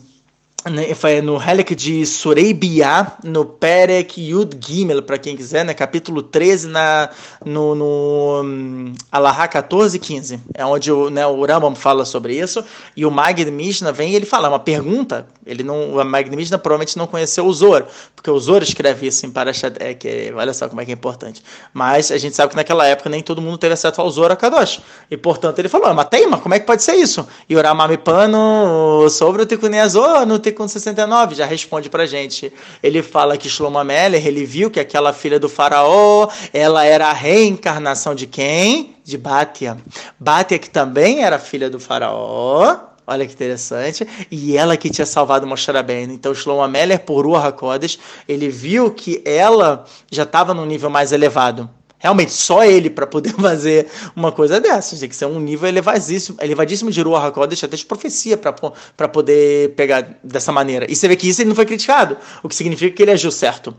foi no Helek de Sureibiá, no Perek Yud Gimel, para quem quiser, né, capítulo 13, na, no, no um, Alahá 14 e 15, é onde o, né, o Rambam fala sobre isso, e o Magid Mishnah vem e ele fala, é uma pergunta, ele não, o Magid Mishnah provavelmente não conheceu o Zor, porque o Zor escreve isso em Parashat, é, que, olha só como é que é importante, mas a gente sabe que naquela época nem todo mundo teve acesso ao Zor a Kadosh, e portanto ele falou, é uma teima, como é que pode ser isso? E o sobre o Tikkun Azor, no Tikkun com 69 já responde pra gente. Ele fala que Shlomo Ameller, ele viu que aquela filha do faraó, ela era a reencarnação de quem? De Bátia. Bátia que também era filha do faraó. Olha que interessante. E ela que tinha salvado Moshe Rabbeinu. Então, Shlomo Ameller, por Ruach HaKodesh, ele viu que ela já estava num nível mais elevado. Realmente, só ele para poder fazer uma coisa dessas. Tem que ser um nível elevadíssimo, elevadíssimo de Ruach HaKodesh, até de profecia, para poder pegar dessa maneira. E você vê que isso ele não foi criticado, o que significa que ele agiu certo.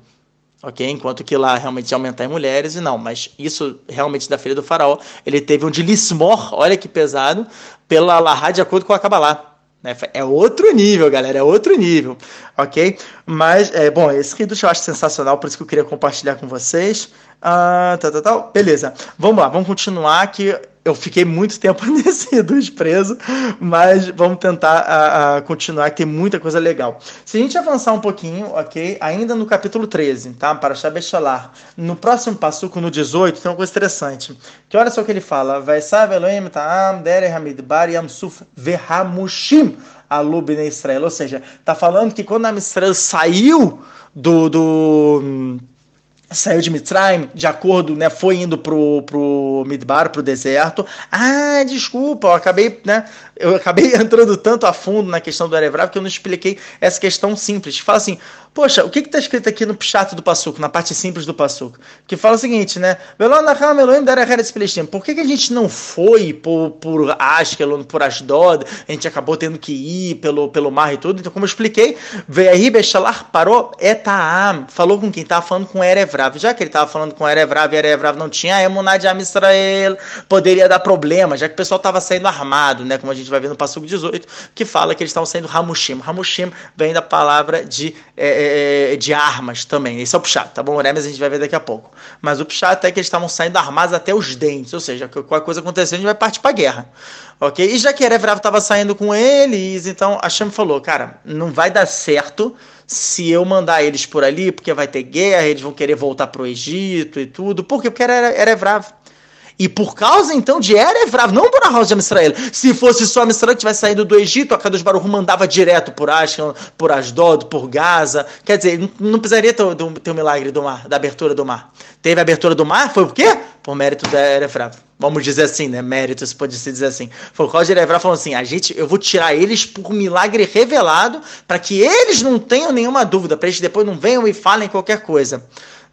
Ok? Enquanto que lá realmente aumentar em mulheres e não. Mas isso realmente da filha do faraó, ele teve um de Lismor, olha que pesado, pela Lahá de acordo com a Kabbalah. Né? É outro nível, galera, é outro nível, ok? Mas, é, bom, esse Rindush eu acho sensacional, por isso que eu queria compartilhar com vocês. Ah, tá, tá, tá. Beleza, vamos lá, vamos continuar que eu fiquei muito tempo nesse dos preso, mas vamos tentar a, a, continuar, que tem muita coisa legal. Se a gente avançar um pouquinho, ok? Ainda no capítulo 13, tá? Para Shabechalar. No próximo passuco, no 18, tem uma coisa interessante. Que olha só o que ele fala. Vai Elohim vehamushim alubne Israel. Ou seja, tá falando que quando a Israel saiu do... do saiu de Mitzrayim, de acordo, né, foi indo pro, pro Midbar, pro deserto. Ah, desculpa, eu acabei, né, eu acabei entrando tanto a fundo na questão do Erevrava que eu não expliquei essa questão simples. Fala assim, poxa, o que está escrito aqui no Pshat do Passuco, na parte simples do Passuco? Que fala o seguinte, né? Por que, que a gente não foi por, por Ashkelon, por Ashdod? A gente acabou tendo que ir pelo, pelo mar e tudo. Então, como eu expliquei, Ve'ahi Beshalar parou Etaam. Falou com quem? Estava falando com Erevrav. Já que ele estava falando com Erevrav e Erevrav não tinha a Emunah de Am Israel, poderia dar problema, já que o pessoal estava saindo armado, né? Como a gente vai ver no Passuco 18, que fala que eles estavam saindo Hamushim. Hamushim vem da palavra de... É, é, de armas também. Esse é o Pshat, tá bom? O Remes a gente vai ver daqui a pouco. Mas o Pshat é que eles estavam saindo armados até os dentes, ou seja, qualquer coisa acontecer, a gente vai partir pra guerra. Ok? E já que Erevrav estava saindo com eles, então a Shem falou: cara, não vai dar certo se eu mandar eles por ali, porque vai ter guerra, eles vão querer voltar pro Egito e tudo. Por quê? Porque era Erevrav. E por causa então de Erevrav, não por Arroz de Israel. Se fosse só Israel que tivesse saído do Egito, a Kadosh Baruch mandava direto por Ashkelon, por Asdod, por Gaza. Quer dizer, não, precisaria ter, ter o milagre do mar, da abertura do mar. Teve a abertura do mar, foi por quê? Por mérito da Erevrav. Vamos dizer assim, né? Mérito, se pode se dizer assim. Foi o causa de Erevrav falou assim: a gente, eu vou tirar eles por milagre revelado, para que eles não tenham nenhuma dúvida, para eles depois não venham e falem qualquer coisa.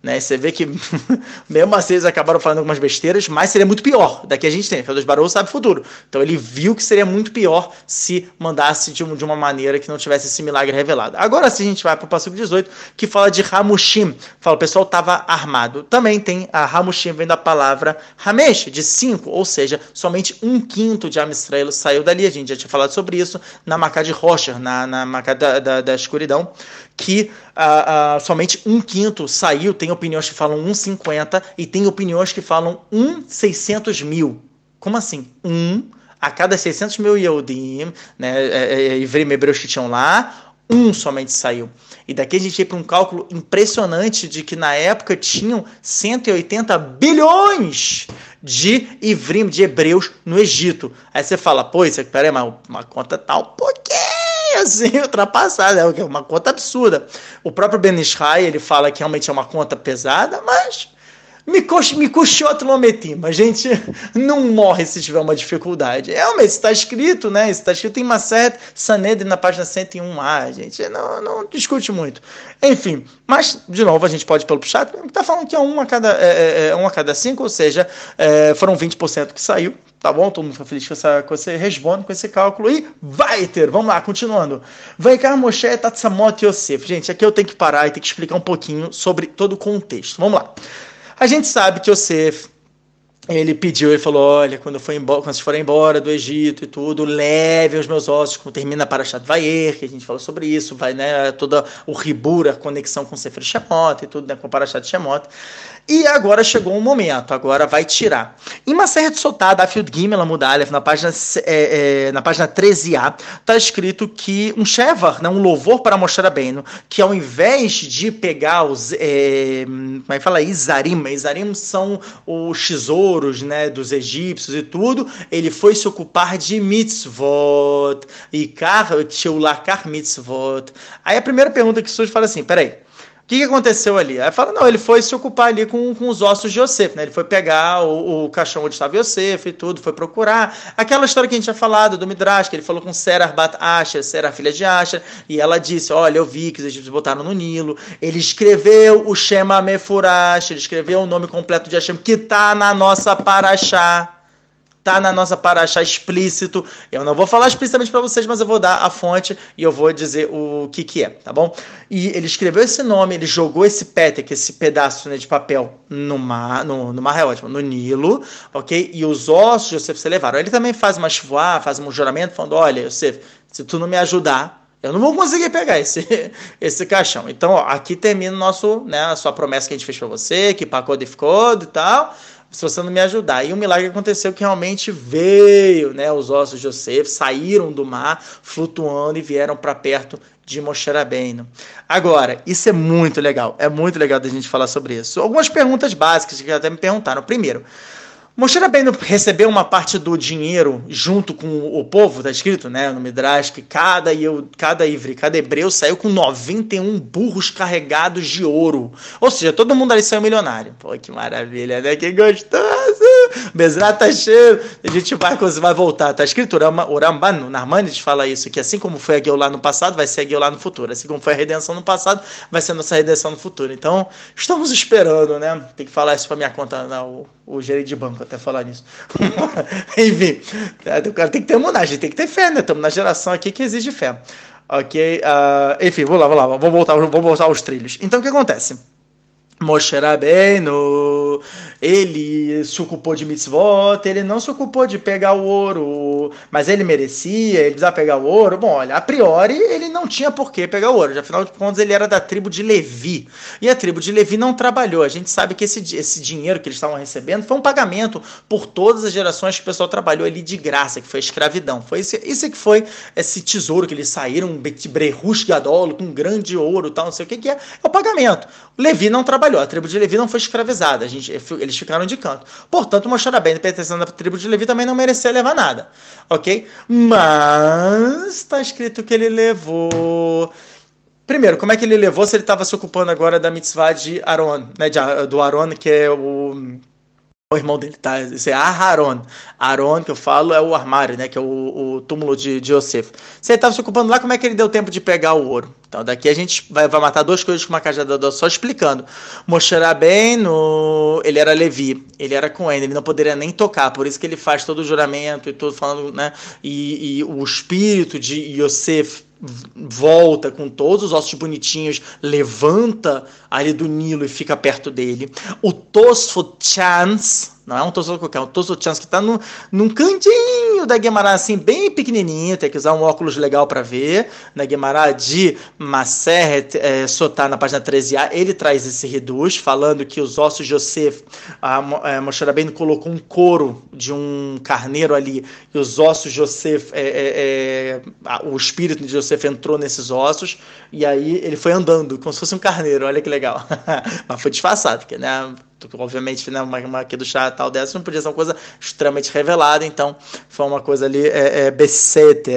Né? Você vê que, mesmo assim, eles acabaram falando algumas besteiras, mas seria muito pior. Daqui a gente tem. Fedoros Barou sabe o futuro. Então ele viu que seria muito pior se mandasse de, um, de uma maneira que não tivesse esse milagre revelado. Agora sim a gente vai para o passivo 18, que fala de Hamushim. Fala, o pessoal estava armado. Também tem a Hamushim, vem da palavra Hamesh, de cinco, ou seja, somente um quinto de Amistraelo saiu dali. A gente já tinha falado sobre isso na Macá de Rocher, na, na Macá da, da, da escuridão, que uh, uh, somente um quinto saiu. Tem opiniões que falam 1,50 e tem opiniões que falam 1,600 mil. Como assim? Um a cada 600 mil Yehudim, né, é, é, Ivrim hebreus que tinham lá, um somente saiu. E daqui a gente ia para um cálculo impressionante de que na época tinham 180 bilhões de Ivrim, de hebreus no Egito. Aí você fala, pô, isso aqui, peraí, mas uma conta tá um pouquinho assim, ultrapassada, é uma conta absurda. O próprio Ben Ishai, ele fala que realmente é uma conta pesada, mas me, me custou A gente não morre se tiver uma dificuldade. Realmente, está escrito, né? Está escrito em Maset Saned na página 101a, gente. Não, não discute muito. Enfim, mas, de novo, a gente pode pelo chat. Está falando que é um a cada, é, é, é, um a cada cinco, ou seja, é, foram 20% que saiu. Tá bom? Todo mundo fica feliz com, essa, com esse responde, com esse cálculo. E vai ter, vamos lá, continuando. Vai cá, Moshe Tatsamot Yosef. Gente, aqui eu tenho que parar e ter que explicar um pouquinho sobre todo o contexto. Vamos lá. A gente sabe que Yosef ele pediu, ele falou: olha, quando, for embora, quando vocês forem embora do Egito e tudo, leve os meus ossos, como termina para Vayer, que a gente falou sobre isso, vai, né, toda o ribur, a conexão com o Sefer Shemot e tudo, né, com Parashat Shemot. E agora chegou um momento, agora vai tirar. Em de soltada, a Field Gimel Mudalef, na página, é, é, na página 13a, está escrito que um Shevar, né, um louvor para Moshe Rabbeinu, que ao invés de pegar os, é, como é que fala, Isarim, Isarim são os tesouros, né, dos egípcios e tudo, ele foi se ocupar de mitzvot, e kar, mitzvot. Aí a primeira pergunta que surge fala assim, peraí, o que, que, aconteceu ali? Aí fala, não, ele foi se ocupar ali com, com os ossos de Yosef, né? Ele foi pegar o, o caixão onde estava Yosef e tudo, foi procurar. Aquela história que a gente tinha falado do Midrash, que ele falou com Serah Bat Asher, Serah filha de Asher, e ela disse, olha, eu vi que os egípcios botaram no Nilo. Ele escreveu o Shema Mefurash, ele escreveu o nome completo de Hashem, que está na nossa Paraxá tá na nossa paraxá explícito. Eu não vou falar explicitamente para vocês, mas eu vou dar a fonte e eu vou dizer o que que é, tá bom? E ele escreveu esse nome, ele jogou esse petek, esse pedaço né, de papel no mar, no, no mar é ótimo, no Nilo, ok? E os ossos de Yosef se levaram. Ele também faz uma shvuá, faz um juramento falando, olha, Yosef, se tu não me ajudar, eu não vou conseguir pegar esse, esse caixão. Então, ó, aqui termina nosso, né, a sua promessa que a gente fez para você, que pacou de ficou e tal se você não me ajudar. E um milagre aconteceu que realmente veio, né? Os ossos de José saíram do mar, flutuando e vieram para perto de Moshe Rabbeinu. Agora, isso é muito legal. É muito legal da gente falar sobre isso. Algumas perguntas básicas que até me perguntaram. Primeiro, Moshe Rabbeinu recebeu uma parte do dinheiro junto com o povo, está escrito né, no Midrash, que cada, cada ivre, cada hebreu saiu com 91 burros carregados de ouro. Ou seja, todo mundo ali saiu milionário. Pô, que maravilha, né? Que gostoso! Bezerra tá cheio. A gente vai, vai voltar. Tá escrito, o Ramban, o Narmanides fala isso, que assim como foi a Geulah no passado, vai ser a Geulah no futuro. Assim como foi a redenção no passado, vai ser a nossa redenção no futuro. Então, estamos esperando, né? Tem que falar isso pra minha conta, não, o, o gerente de banco até falar nisso. Enfim, é, o cara tem que ter monagem, tem que ter fé, né? Estamos na geração aqui que exige fé. Ok? Uh, enfim, vou lá, vou lá, vou voltar, vou voltar aos trilhos. Então, o que acontece? Moshe Rabbeinu ele se ocupou de mitzvot, ele não se ocupou de pegar o ouro, mas ele merecia, ele precisava pegar o ouro. Bom, olha, a priori ele não tinha por que pegar o ouro, afinal de contas ele era da tribo de Levi. E a tribo de Levi não trabalhou. A gente sabe que esse, esse dinheiro que eles estavam recebendo foi um pagamento por todas as gerações que o pessoal trabalhou ali de graça, que foi a escravidão. Foi esse, esse que foi esse tesouro que eles saíram, um Betibrehush Gadolo, com grande ouro tal, não sei o que, que é, é o pagamento. Levi não trabalhou, a tribo de Levi não foi escravizada, a gente, eles ficaram de canto. Portanto, Moshe bem pertencendo à tribo de Levi, também não merecia levar nada, ok? Mas está escrito que ele levou Primeiro, como é que ele levou se ele estava se ocupando agora da mitzvah de Aaron, né, de, do Aaron, que é o, o irmão dele, tá? Esse é Aharon. Aaron, que eu falo, é o armário, né? Que é o, o túmulo de, de Yosef. Se ele estava se ocupando lá, como é que ele deu tempo de pegar o ouro? Então, daqui a gente vai, vai matar duas coisas com uma cajada só explicando. Moshe no ele era Levi, ele era com ele, ele não poderia nem tocar, por isso que ele faz todo o juramento e tudo falando, né? E, e o espírito de Yosef volta com todos os ossos bonitinhos, levanta ali do Nilo e fica perto dele. O Tosfot Chance, não é um Tosfot qualquer, é um Tosfot Chance que está num cantinho da Guemará, assim, bem pequenininho, tem que usar um óculos legal para ver. Na Guemará de Maseret é, Sotá, na página 13a, ele traz esse reduz, falando que os ossos de Yosef, a, a é, Rabbeinu colocou um couro de um carneiro ali, e os ossos de Yosef, é, é, é o espírito de Yosef entrou nesses ossos, e aí ele foi andando, como se fosse um carneiro, olha que legal. Mas foi disfarçado, porque, né? Obviamente, né, uma, aqui do chá tal dessa não podia ser uma coisa extremamente revelada, então foi uma coisa ali é, é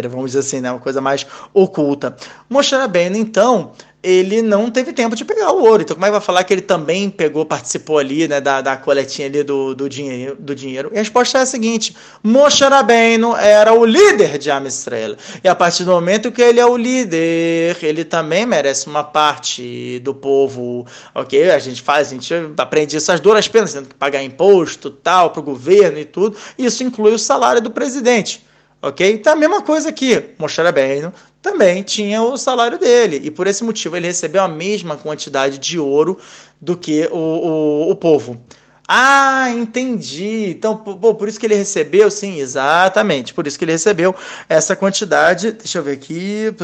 vamos dizer assim, né, uma coisa mais oculta. Moshe Rabbeinu, então, ele não teve tempo de pegar o ouro. Então, como é que vai falar que ele também pegou, participou ali, né, da, da coletinha ali do, do, dinheiro, do dinheiro? E a resposta é a seguinte: Moshe Rabbeinu era o líder de Amistrela. E a partir do momento que ele é o líder, ele também merece uma parte do povo, ok? A gente faz, a gente aprende essas duras penas, tendo que pagar imposto, tal, para o governo e tudo. Isso inclui o salário do presidente. Ok? Então a mesma coisa aqui. Moshe Rabbeinu também tinha o salário dele. E por esse motivo ele recebeu a mesma quantidade de ouro do que o, o, o povo. Ah, entendi. Então, por isso que ele recebeu, sim, exatamente. Por isso que ele recebeu essa quantidade. Deixa eu ver aqui.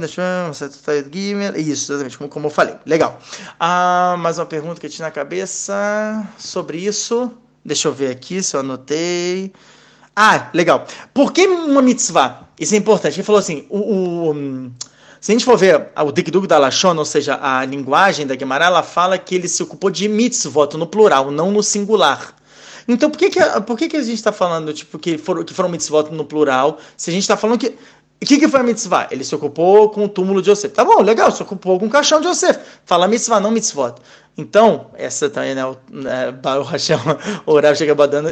Deixa eu ver. Isso, exatamente, como, como eu falei. Legal. Ah, mais uma pergunta que eu tinha na cabeça sobre isso. Deixa eu ver aqui se eu anotei. Ah, legal. Por que uma mitzvah? Isso é importante. Ele falou assim: o, o se a gente for ver o Dikduk da Lashon, ou seja, a linguagem da Gemara, ela fala que ele se ocupou de mitzvot no plural, não no singular. Então, por que, que, por que, que a gente está falando tipo, que, foram, que foram mitzvot no plural, se a gente está falando que. O que, que foi a mitzvah? Ele se ocupou com o túmulo de Yosef. Tá bom, legal, se ocupou com o caixão de Yosef. Fala mitzvah, não mitzvot. Então, essa também, né, o, é, Baruch Hashem, o Rav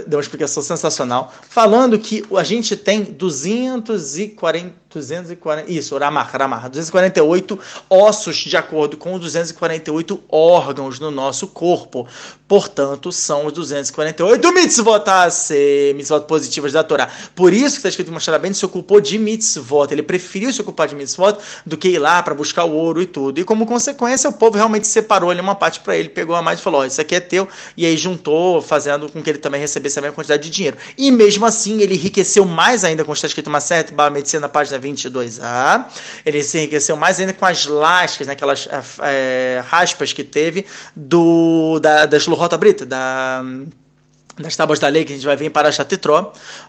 deu uma explicação sensacional, falando que a gente tem 240, 240 isso, Ramar, Ramar, 248 ossos de acordo com os 248 órgãos no nosso corpo. Portanto, são os 248 mitzvot, mitzvot positivas da Torá. Por isso que está escrito em Moshe Rabbeinu se ocupou de mitzvot. Ele preferiu se ocupar de mitzvot do que ir lá para buscar o ouro e tudo. E como consequência, o povo realmente separou ali uma parte para ele, pegou a mais e falou: oh, Isso aqui é teu, e aí juntou, fazendo com que ele também recebesse a mesma quantidade de dinheiro. E mesmo assim, ele enriqueceu mais ainda, como está escrito uma certa medicina na página 22a, ele se enriqueceu mais ainda com as lascas, né, aquelas é, raspas que teve do, da, da Brita, da das tábuas da lei que a gente vai ver em Parashat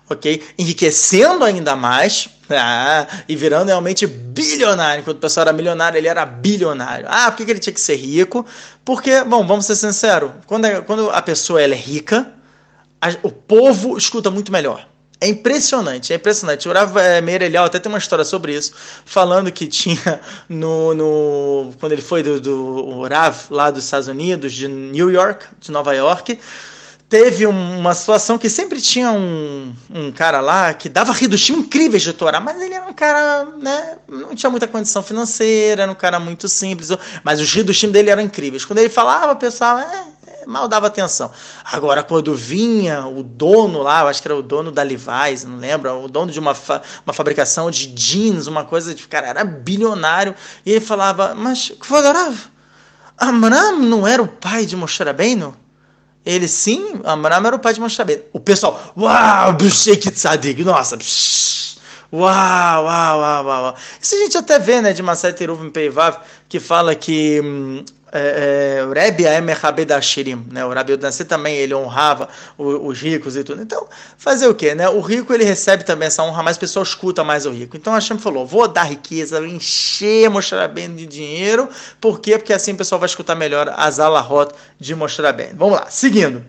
ok? Enriquecendo ainda mais, ah, e virando realmente bilionário. Enquanto o pessoal era milionário, ele era bilionário. Ah, por que, ele tinha que ser rico? Porque, bom, vamos ser sinceros, quando, é, quando a pessoa ela é rica, a, o povo escuta muito melhor. É impressionante, é impressionante. O Rav é, Meirelial até tem uma história sobre isso, falando que tinha no. no quando ele foi do, do Rav lá dos Estados Unidos, de New York, de Nova York, teve uma situação que sempre tinha um, um cara lá que dava ridos incríveis de Torá, mas ele era um cara, né, não tinha muita condição financeira, era um cara muito simples, mas os ridos dele eram incríveis. Quando ele falava, o pessoal é, é, mal dava atenção. Agora, quando vinha o dono lá, eu acho que era o dono da Levi's, não lembro, o dono de uma, fa uma fabricação de jeans, uma coisa de, cara, era bilionário, e ele falava, mas, Kvodarav, Amram não era o pai de Moshe Rabbeinu? Ele sim, Amram era o pai de Moshe. O pessoal, uau, Sheikh Tzadik, nossa, psh, uau, uau, uau, uau. Isso a gente até vê, né, de Masai Teruvim Peivav, que fala que hum, o Rebbe é da Shirim, né? O Rabi Udansi também ele honrava os, os, ricos e tudo. Então, fazer o quê, né? O rico ele recebe também essa honra, mas o pessoal escuta mais o rico. Então Hashem falou: vou dar riqueza, encher mostrar bem de dinheiro. Por quê? Porque assim o pessoal vai escutar melhor as alahot de mostrar bem. Vamos lá, seguindo.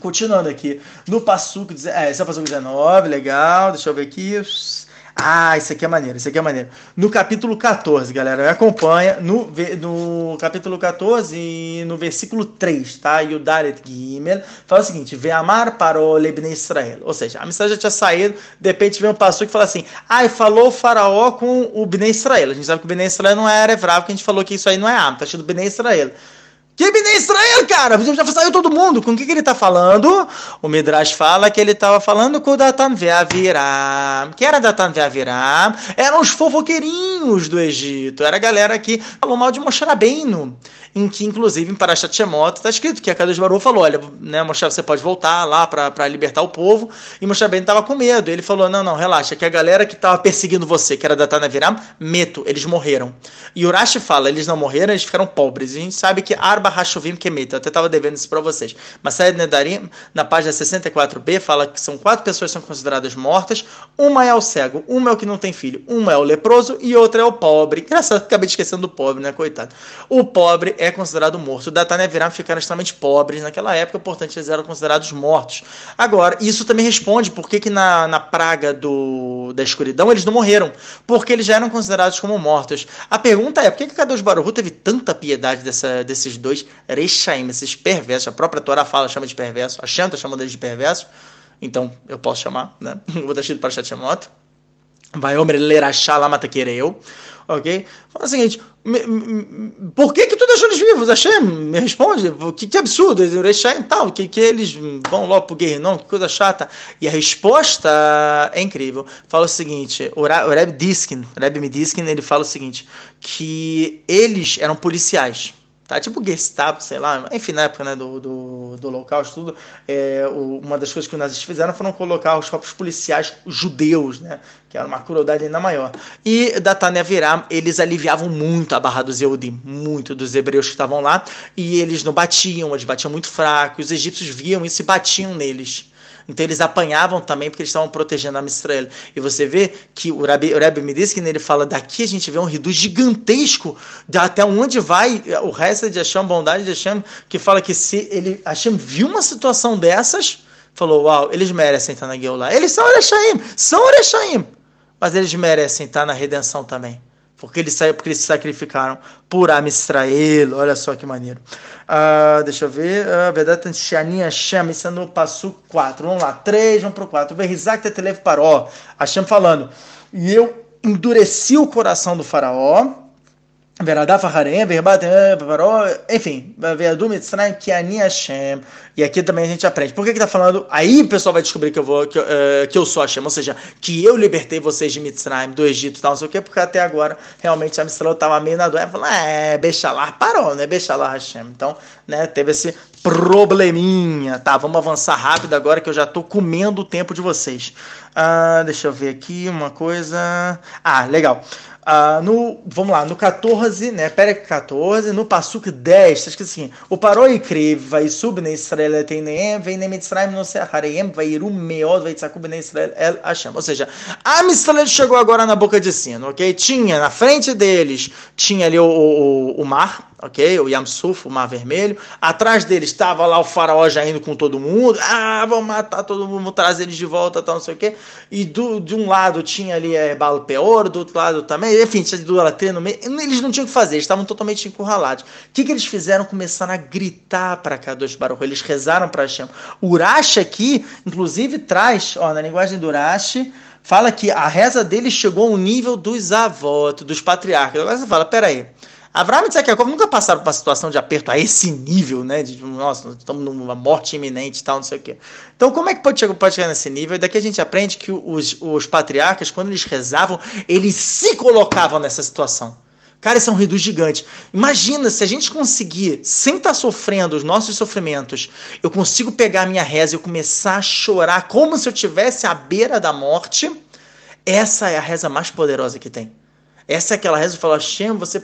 Continuando aqui, no Passuco, é, esse é o Passuco 19, legal, deixa eu ver aqui. Ah, isso aqui é maneiro, isso aqui é maneiro. No capítulo 14, galera, acompanha. No, no capítulo 14 e no versículo 3, tá? E o Daret Gimel fala o seguinte: Vê amar para o Lebne Israel. Ou seja, a mensagem já tinha saído, de repente vem um pastor que fala assim: ah, falou o faraó com o Bnei Israel. A gente sabe que o Bnei Israel não é Erevravo, que a gente falou que isso aí não é Am, tá achando Bnei Israel. Que Bnei Israel, cara? Já saiu todo mundo. Com o que, que ele está falando? O Midrash fala que ele estava falando com o Datan Veaviram. Que era Datan Veaviram? Eram os fofoqueirinhos do Egito. Era a galera que falou mal de Moshe Rabbeinu em que, inclusive, em Parashat Shemot está escrito que a Kadosh Baruch falou, olha, né, Moshe, você pode voltar lá para libertar o povo, e Moshe Ben estava com medo, ele falou, não, não, relaxa, que a galera que estava perseguindo você, que era da Tanaviram, meto, eles morreram. E Urashi fala, eles não morreram, eles ficaram pobres, e a gente sabe que Arba Hashovim Kemet, eu até estava devendo isso para vocês, mas Saed Nedarim, na página 64b, fala que são quatro pessoas que são consideradas mortas, uma é o cego, uma é o que não tem filho, uma é o leproso e outra é o pobre. Engraçado, acabei esquecendo do pobre, né, coitado. O pobre é considerado morto. Datan e Aviram ficaram extremamente pobres naquela época, portanto eles eram considerados mortos. Agora, isso também responde por que, que na, na praga do, da escuridão eles não morreram, porque eles já eram considerados como mortos. A pergunta é, por que, que Kadosh Baruch teve tanta piedade dessa, desses dois Rechaim, esses perversos? A própria Torá fala, chama de perverso, a Shanta chama deles de perverso, então eu posso chamar, né? Vou deixar para Shemot. Vai Omer Lerachá Lamata eu ok? Fala o seguinte, por que que tu deixou eles vivos, Hashem? Me responde, que, que absurdo, Hashem tal, que, que eles vão logo pro não que coisa chata. E a resposta é incrível. Fala o seguinte, o Reb Diskin, Reb Midiskin, ele fala o seguinte, que eles eram policiais, tá? Tipo Gestapo, sei lá, enfim, na época né, do, do, do local, tudo, é, o, uma das coisas que os nazistas fizeram foram colocar os próprios policiais judeus, né? Que era uma crueldade ainda maior. E da Tânia Viram, eles aliviavam muito a barra dos Eudim, muito dos hebreus que estavam lá, e eles não batiam, eles batiam muito fraco, os egípcios viam isso e batiam neles. Então eles apanhavam também porque eles estavam protegendo a Israel. E você vê que o Rebbe, o me disse que ele fala daqui a gente vê um reduz gigantesco até onde vai o resto de Hashem, bondade de Hashem, que fala que se ele Hashem viu uma situação dessas, falou, uau, eles merecem estar na Geulah. Eles são Oreshaim, são Oreshaim, mas eles merecem estar na redenção também porque eles, porque eles se sacrificaram por Amistrael. Olha só que maneiro. Uh, deixa eu ver. Uh, verdade, Shaninha chama. Isso é no passo 4. Vamos lá. 3, vamos para o 4. Verizak Tetelev Paró. Hashem falando. E eu endureci o coração do faraó enfim, que Hashem. E aqui também a gente aprende. Por que que tá falando? Aí o pessoal vai descobrir que eu vou que eu, uh, que eu sou Hashem, ou seja, que eu libertei vocês de Mitzrayim, do Egito e tal, não sei o quê, porque até agora realmente a Mitzrayim estava meio na doença, falou, é, Bechalar parou, né? Bechalar Hashem. Então, né, teve esse probleminha. Tá, vamos avançar rápido agora que eu já tô comendo o tempo de vocês. Uh, deixa eu ver aqui uma coisa. Ah, legal. Ah, no, vamos lá, no 14, né? Perek 14, no Passuk 10, está escrito assim: O parou e creve, vai sub ne Israel tem nem vem ne Mitzrayim no Sehareim, vai irum meod, vai tzakub ne Israel el Hashem. Ou seja, a Israel chegou agora na boca de sino, ok? Tinha na frente deles, tinha ali o, o, o mar, ok? O Yamsuf, o Mar Vermelho. Atrás deles estava lá o faraó já indo com todo mundo. Ah, vamos matar todo mundo, vamos trazer eles de volta, tal, não sei o quê. E do, de um lado tinha ali é, Balo Peor, do outro lado também. Enfim, tinha idolatria no meio. Eles não tinham o que fazer, eles estavam totalmente encurralados. O que, que eles fizeram? Começaram a gritar para Kadosh Baruch. Eles rezaram para Hashem. Urashi aqui, inclusive, traz, ó, na linguagem do Urashi, fala que a reza deles chegou ao nível dos avós, dos patriarcas. Agora você fala, peraí. Avraham e Jacob nunca passaram por uma situação de aperto a esse nível, né? De, nossa, estamos numa morte iminente e tal, não sei o quê. Então, como é que pode chegar, pode chegar nesse nível? E daqui a gente aprende que os, os patriarcas, quando eles rezavam, eles se colocavam nessa situação. Cara, esse é um reduz gigante. Imagina se a gente conseguir, sem estar tá sofrendo os nossos sofrimentos, eu consigo pegar a minha reza e eu começar a chorar como se eu tivesse à beira da morte. Essa é a reza mais poderosa que tem. Essa é aquela reza que fala, Hashem, você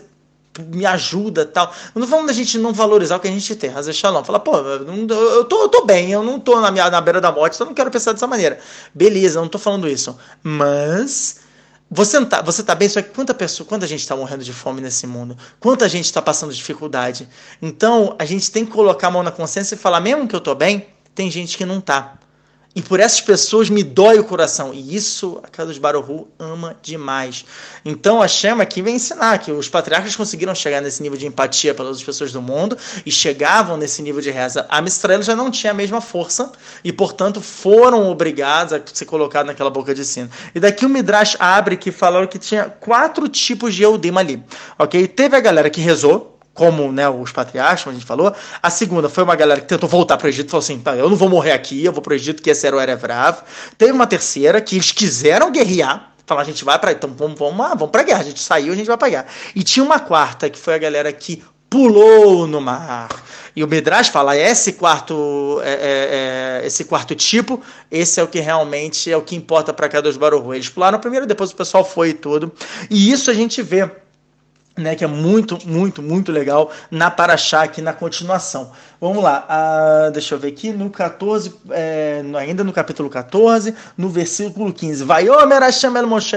me ajuda tal. Não tô falando da gente não valorizar o que a gente tem. Razer Shalom. Fala, pô, eu tô, eu tô bem, eu não tô na, minha, na beira da morte, eu não quero pensar dessa maneira. Beleza, eu não tô falando isso. Mas você tá, você tá bem, só que quanta pessoa, quanta gente está morrendo de fome nesse mundo? Quanta gente está passando dificuldade? Então, a gente tem que colocar a mão na consciência e falar, mesmo que eu tô bem, tem gente que não tá. E por essas pessoas me dói o coração. E isso a Kadosh Baruhu ama demais. Então a Shema aqui vem ensinar que os patriarcas conseguiram chegar nesse nível de empatia pelas pessoas do mundo e chegavam nesse nível de reza. A Mistrael já não tinha a mesma força e, portanto, foram obrigados a ser colocados naquela boca de sino. E daqui o Midrash abre que falaram que tinha quatro tipos de Eudim ali. Ok? Teve a galera que rezou, como né, os patriarcas, como a gente falou. A segunda foi uma galera que tentou voltar para o Egito e falou assim: tá, eu não vou morrer aqui, eu vou para o Egito, que esse era o Erevrav. Teve uma terceira que eles quiseram guerrear. Falar, a gente vai para então vamos, vamos, vamos para guerra. A gente saiu, a gente vai guerra. E tinha uma quarta, que foi a galera que pulou no mar. E o Midrash fala, esse quarto, é, é, é, esse quarto tipo, esse é o que realmente é o que importa para cada dos Baruch. Eles pularam primeiro, depois o pessoal foi e tudo. E isso a gente vê né, que é muito, muito, muito legal na Paraxá aqui na continuação. Vamos lá, uh, deixa eu ver aqui no 14, é, ainda no capítulo 14, no versículo 15. Vai, Omer Hashem el Moshe,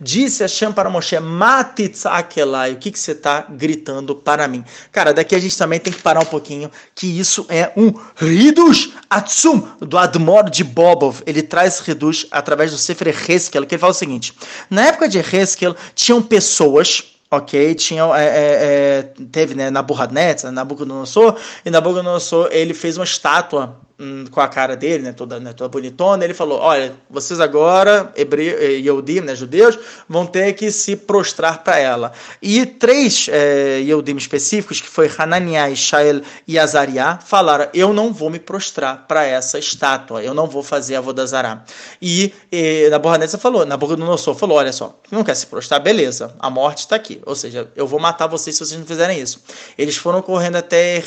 disse Hashem para Moshe, matitzakelai, o que, que você está gritando para mim? Cara, daqui a gente também tem que parar um pouquinho, que isso é um Ridus Atsum, do Admor de Bobov. Ele traz Ridus através do Sefer Heskel, que ele fala o seguinte, na época de Heskel, tinham pessoas ok? Tinha, é, é, é teve né, Nabucodonosor, Nabucodonosor, e Nabucodonosor ele fez uma estátua Hum, com a cara dele, né, toda, né, toda bonitona, ele falou: Olha, vocês agora, hebreu, eh, né, judeus, vão ter que se prostrar para ela. E três é, específicos, que foi Hananiah, Ishael e Azariah, falaram: Eu não vou me prostrar para essa estátua, eu não vou fazer a Vodazará. E, e Nabucodonosor falou: Nabucodonosor falou: Olha só, não quer se prostrar, beleza, a morte está aqui. Ou seja, eu vou matar vocês se vocês não fizerem isso. Eles foram correndo até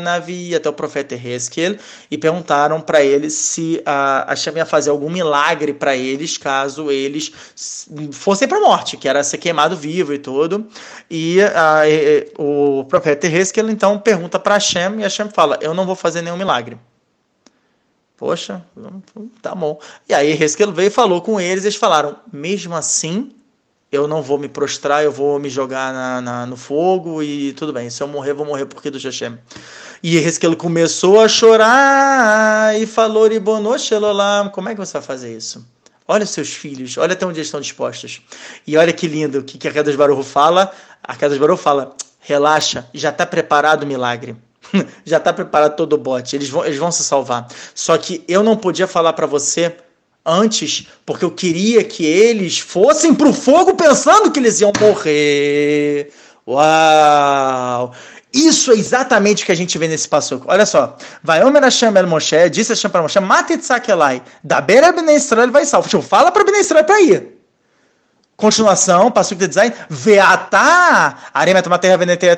Navi, até o profeta Hezkel e perguntaram para eles se a, a Hashem ia fazer algum milagre para eles caso eles fossem para a morte, que era ser queimado vivo e tudo. E a, o profeta Hezkel então pergunta para Hashem e Hashem fala: Eu não vou fazer nenhum milagre. Poxa, tá bom. E aí Hezkel veio e falou com eles, eles falaram: Mesmo assim, eu não vou me prostrar, eu vou me jogar na, na, no fogo e tudo bem. Se eu morrer, vou morrer porque do Hashem. E Ezequiel começou a chorar e falou: como é que você vai fazer isso? Olha seus filhos, olha até onde eles estão dispostos. E olha que lindo, o que, que a Kedas Baruch fala? A Kedas Baruch fala: relaxa, já está preparado o milagre. já está preparado todo o bote, eles vão, eles vão se salvar. Só que eu não podia falar para você antes, porque eu queria que eles fossem para o fogo pensando que eles iam morrer. Uau! Isso é exatamente o que a gente vê nesse passo. Olha só. Vai Omer Hashem El Moshe, disse Hashem para Moshe, mate Tzakelai, da beira Bnei Israel vai salvo. Tipo, fala para Bnei Israel para ir. Continuação, passo de design, veatá, aremeta materra veneteia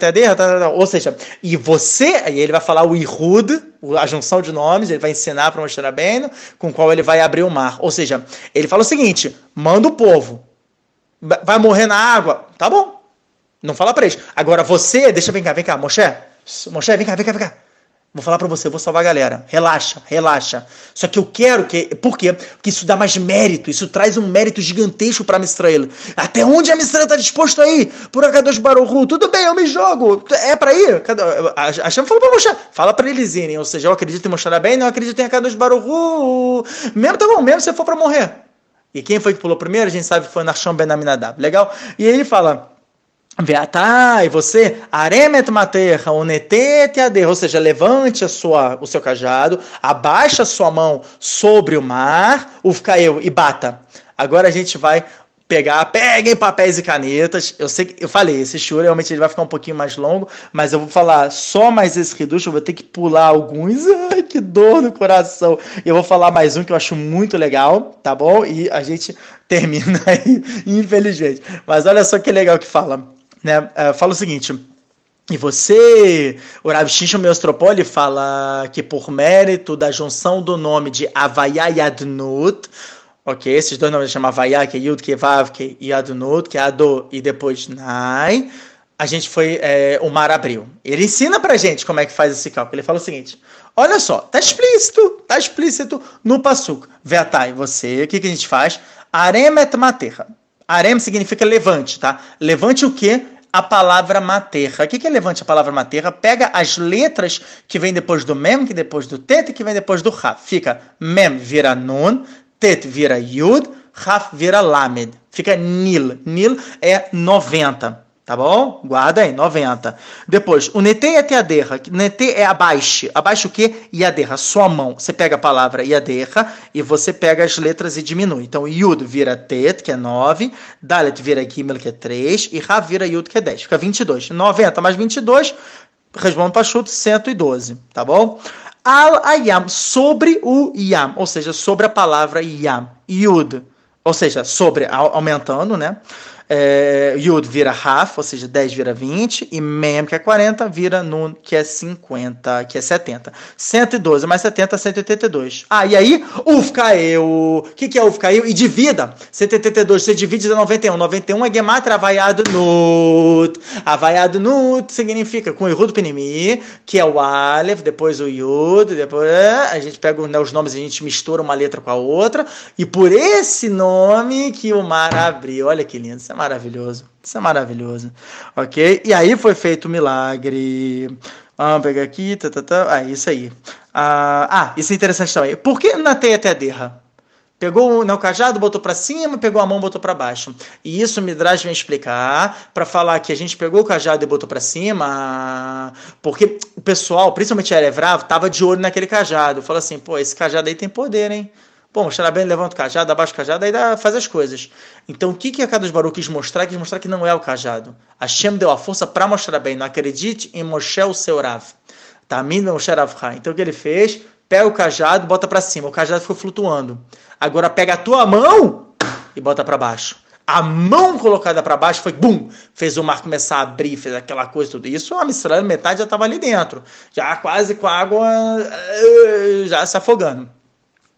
ou seja, e você, aí ele vai falar o Ihud, a junção de nomes, ele vai ensinar para Moshe Rabbeinu, com qual ele vai abrir o mar. Ou seja, ele fala o seguinte, manda o povo, vai morrer na água, tá bom, não fala para eles. Agora você, deixa vem cá, vem cá, Moshe. Moshe, vem cá, vem cá, vem cá. Vou falar para você, vou salvar a galera. Relaxa, relaxa. Só que eu quero que. Por quê? Porque isso dá mais mérito. Isso traz um mérito gigantesco para Mistrael. Até onde a Mistrael está disposto a ir? Por Akadosh Baruchu. Tudo bem, eu me jogo. É para ir? A Shem falou para Moshe. Fala para eles irem. Ou seja, eu acredito em Moshe bem, não acredito em Akadosh Baruchu. Mesmo tá bom, mesmo se for para morrer. E quem foi que pulou primeiro? A gente sabe que foi Nachshon Ben Aminadab. Legal? E aí ele fala. Veatai, você, aremet materra, onetete ader, ou seja, levante a sua, o seu cajado, abaixa a sua mão sobre o mar, ufkaeu, e bata. Agora a gente vai pegar, peguem papéis e canetas. Eu sei que eu falei, esse show realmente ele vai ficar um pouquinho mais longo, mas eu vou falar só mais esse reducho, eu vou ter que pular alguns. Ai, que dor no coração. Eu vou falar mais um que eu acho muito legal, tá bom? E a gente termina aí, infelizmente. Mas olha só que legal que fala. Né, uh, fala o seguinte. E você, o Rav Shishon fala que por mérito da junção do nome de Havaya e Adnut, ok, esses dois nomes chamam Havaya, que é Yud, que é Vav, que é Adnut, que é Ado e depois Nai, a gente foi, é, o mar abriu. Ele ensina pra gente como é que faz esse cálculo. Ele fala o seguinte, olha só, tá explícito, tá explícito no Passuk. Vetai, você, o que, que a gente faz? Arem et materra. Arem significa levante, tá? Levante o quê? a palavra materra. O que é levante a palavra materra? Pega as letras que vem depois do mem, que depois do tet, que vem depois do raf. Fica mem vira nun, tet vira yud, raf vira lamed. Fica nil. Nil é 90. Tá bom? Guarda aí, 90. Depois, o nete é teaderra. Nete é abaixo. Abaixo o quê? Iaderra, sua mão. Você pega a palavra iaderra e você pega as letras e diminui. Então, yud vira tet, que é 9. Dalet vira gimel, que é 3. E ra vira yud, que é 10. Fica 22. 90 mais 22, respondo para chuto, 112. Tá bom? Al ayam, sobre o yam. Ou seja, sobre a palavra yam. Yud. Ou seja, sobre, aumentando, né? É, Yud vira Raf, ou seja, 10 vira 20, e Mem, que é 40, vira Nun, que é 50, que é 70. 112 mais 70, 182. Ah, e aí, Uf caiu. O que, que é caiu? E divida. 182, você divide de 91. 91 é Gematra Avaiado Nut. Avaiado Nut significa com o Yud Penimi, que é o Aleph, depois o Yud, depois a gente pega né, os nomes, a gente mistura uma letra com a outra, e por esse nome que o mar abriu. Olha que lindo, isso é maravilhoso. Isso é maravilhoso. Ok? E aí foi feito o milagre. Vamos pegar aqui. Tá, tá, tá. Ah, isso aí. Ah, ah, isso é interessante também. Por que na teia derra? Pegou o cajado, botou para cima, pegou a mão, botou para baixo. E isso me Midrash vem explicar para falar que a gente pegou o cajado e botou para cima, porque o pessoal, principalmente a Erevravo, tava de olho naquele cajado. Falou assim, pô, esse cajado aí tem poder, hein? Bom, o bem levanta o cajado, abaixa o cajado, aí dá, faz as coisas. Então, o que, que a Kadosh Baruch quis mostrar? Quis mostrar que não é o cajado. Hashem deu a força para mostrar bem. Não acredite em Moshe, o seu Rav. Tamin Moshe. Então, o que ele fez? Pega o cajado bota para cima. O cajado ficou flutuando. Agora, pega a tua mão e bota para baixo. A mão colocada para baixo foi, bum, fez o mar começar a abrir, fez aquela coisa, tudo isso. A mistura, metade já estava ali dentro. Já quase com a água eh, já se afogando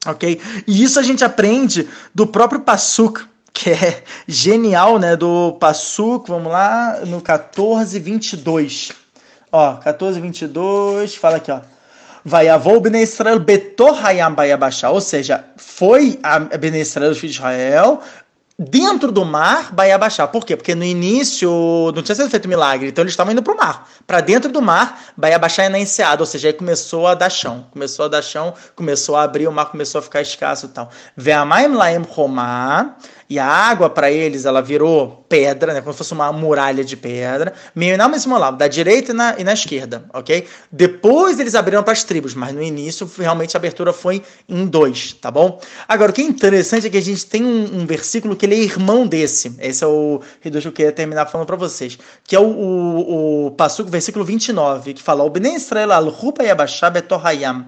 ok? E isso a gente aprende do próprio Passuk, que é genial, né? Do Passuk, vamos lá, no 1422. Ó, 1422, fala aqui, ó. Vai avô Bnei Israel betor hayam ou seja, foi a Bnei Israel, os filhos de Israel, dentro do mar, vai abaixar. Por quê? Porque no início não tinha sido feito milagre, então eles estavam indo para o mar. Para dentro do mar, vai abaixar na enseada, ou seja, aí começou a dar chão. Começou a dar chão, começou a abrir, o mar começou a ficar escasso e tal. Ve'amayim laem romá, e a água para eles ela virou pedra, né, como se fosse uma muralha de pedra, meio na mesmo lado, da direita e na, e na esquerda, ok? Depois eles abriram para as tribos, mas no início realmente a abertura foi em dois, tá bom? Agora, o que é interessante é que a gente tem um, um versículo que ele é irmão desse, esse é o Reducho que eu queria terminar falando para vocês, que é o, o, o Passuco, versículo 29, que fala, o Bnei Israel al-Rupa yabashah betorhayam.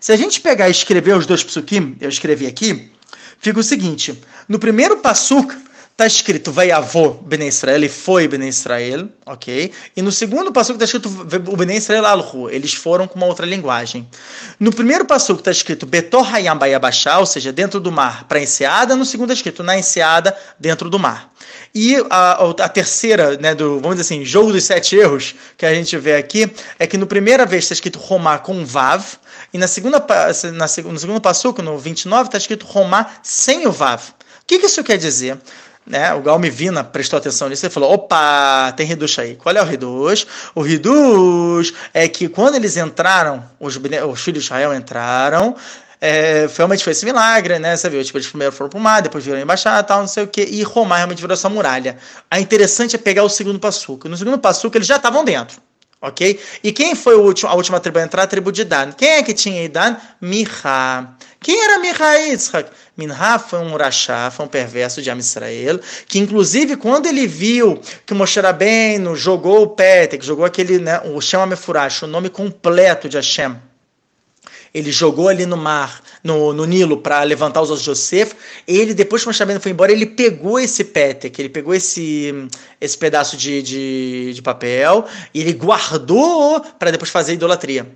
Se a gente pegar e escrever os dois psukim, eu escrevi aqui, fica o seguinte: no primeiro pasuk está escrito Veiavô Ben Israel, ele foi Ben Israel, ok? E no segundo passuco está escrito o Ben Israel Alhu, eles foram com uma outra linguagem. No primeiro passuco está escrito Betor Hayam Bayabashá, ou seja, dentro do mar para enseada, no segundo está escrito na enseada, dentro do mar. E a, a, terceira, né, do, vamos dizer assim, jogo dos sete erros que a gente vê aqui, é que no primeira vez está escrito Romá com Vav, e na segunda, na, no segundo passuco, no 29, está escrito Romá sem o Vav. O que, que isso quer dizer? Né, o Galme Vina prestou atenção nisso e falou: opa, tem Reduz aí. Qual é o Reduz? O Reduz é que quando eles entraram, os, os filhos de Israel entraram, é, realmente foi esse milagre, né? Você viu, tipo, eles primeiro foram para o mar, depois viram embaixada, tal, não sei o que, e Romar realmente virou essa muralha. A interessante é pegar o segundo passuco. No segundo passuco eles já estavam dentro. Ok? E quem foi último, a última tribo a entrar? A tribo de Dan. Quem é que tinha Dan? Miha. Quem era Miha Yitzhak? Minha foi um rachá, foi um perverso de Amisrael, que inclusive quando ele viu que Moshe Rabbeinu jogou o Petek, jogou aquele, né, o Shem Amefurash, o nome completo de Hashem, ele jogou ali no mar, no, no Nilo, para levantar os ossos de José. Ele, depois que o Moshe foi embora, ele pegou esse que ele pegou esse, esse pedaço de, de, de papel e ele guardou para depois fazer idolatria.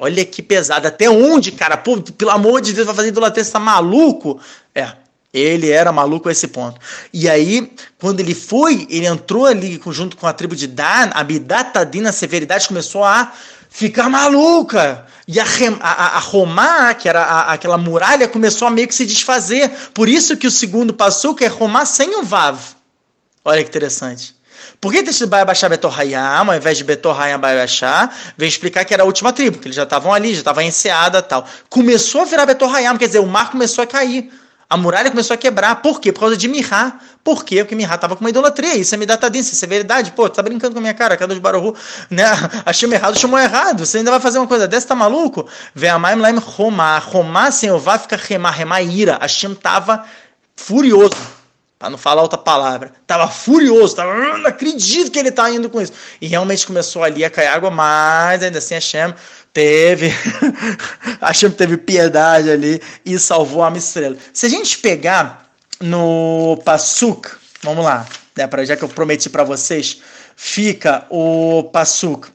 Olha que pesado. Até onde, cara? Pô, pelo amor de Deus, vai fazer idolatria? Tá maluco? É. Ele era maluco a esse ponto. E aí, quando ele foi, ele entrou ali junto com a tribo de Dan, a Bidatadina, a severidade começou a ficar maluca. E a, a, a que era a, aquela muralha, começou a meio que se desfazer. Por isso que o segundo passou, que é Romá sem o Vav. Olha que interessante. Por que deixa vai baixar Betor Hayam, ao invés de Betor Hayam vai baixar? Vem explicar que era a última tribo, que eles já estavam ali, já estavam enseada tal. Começou a virar Betor Hayam, quer dizer, o mar começou a cair. A muralha começou a quebrar. Por quê? Por causa de Mirá. Por quê? Porque Mirá estava com uma idolatria. Isso é midatadinha, isso é verdade. Pô, tá brincando com a minha cara, cada de Baruhu, né? Achei errado, chamou errado. Você ainda vai fazer uma coisa dessa, tá maluco? Vem a Maim Laim Romá. Romá sem o Vá fica remar, remar ira. Hashem tava furioso. Para não falar outra palavra. Tava furioso, tava, não acredito que ele tá indo com isso. E realmente começou ali a cair água, mas ainda assim Hashem teve, Hashem teve piedade ali e salvou a estrela. Se a gente pegar no Passuk, vamos lá, né, pra, já que eu prometi para vocês, fica o Passuk,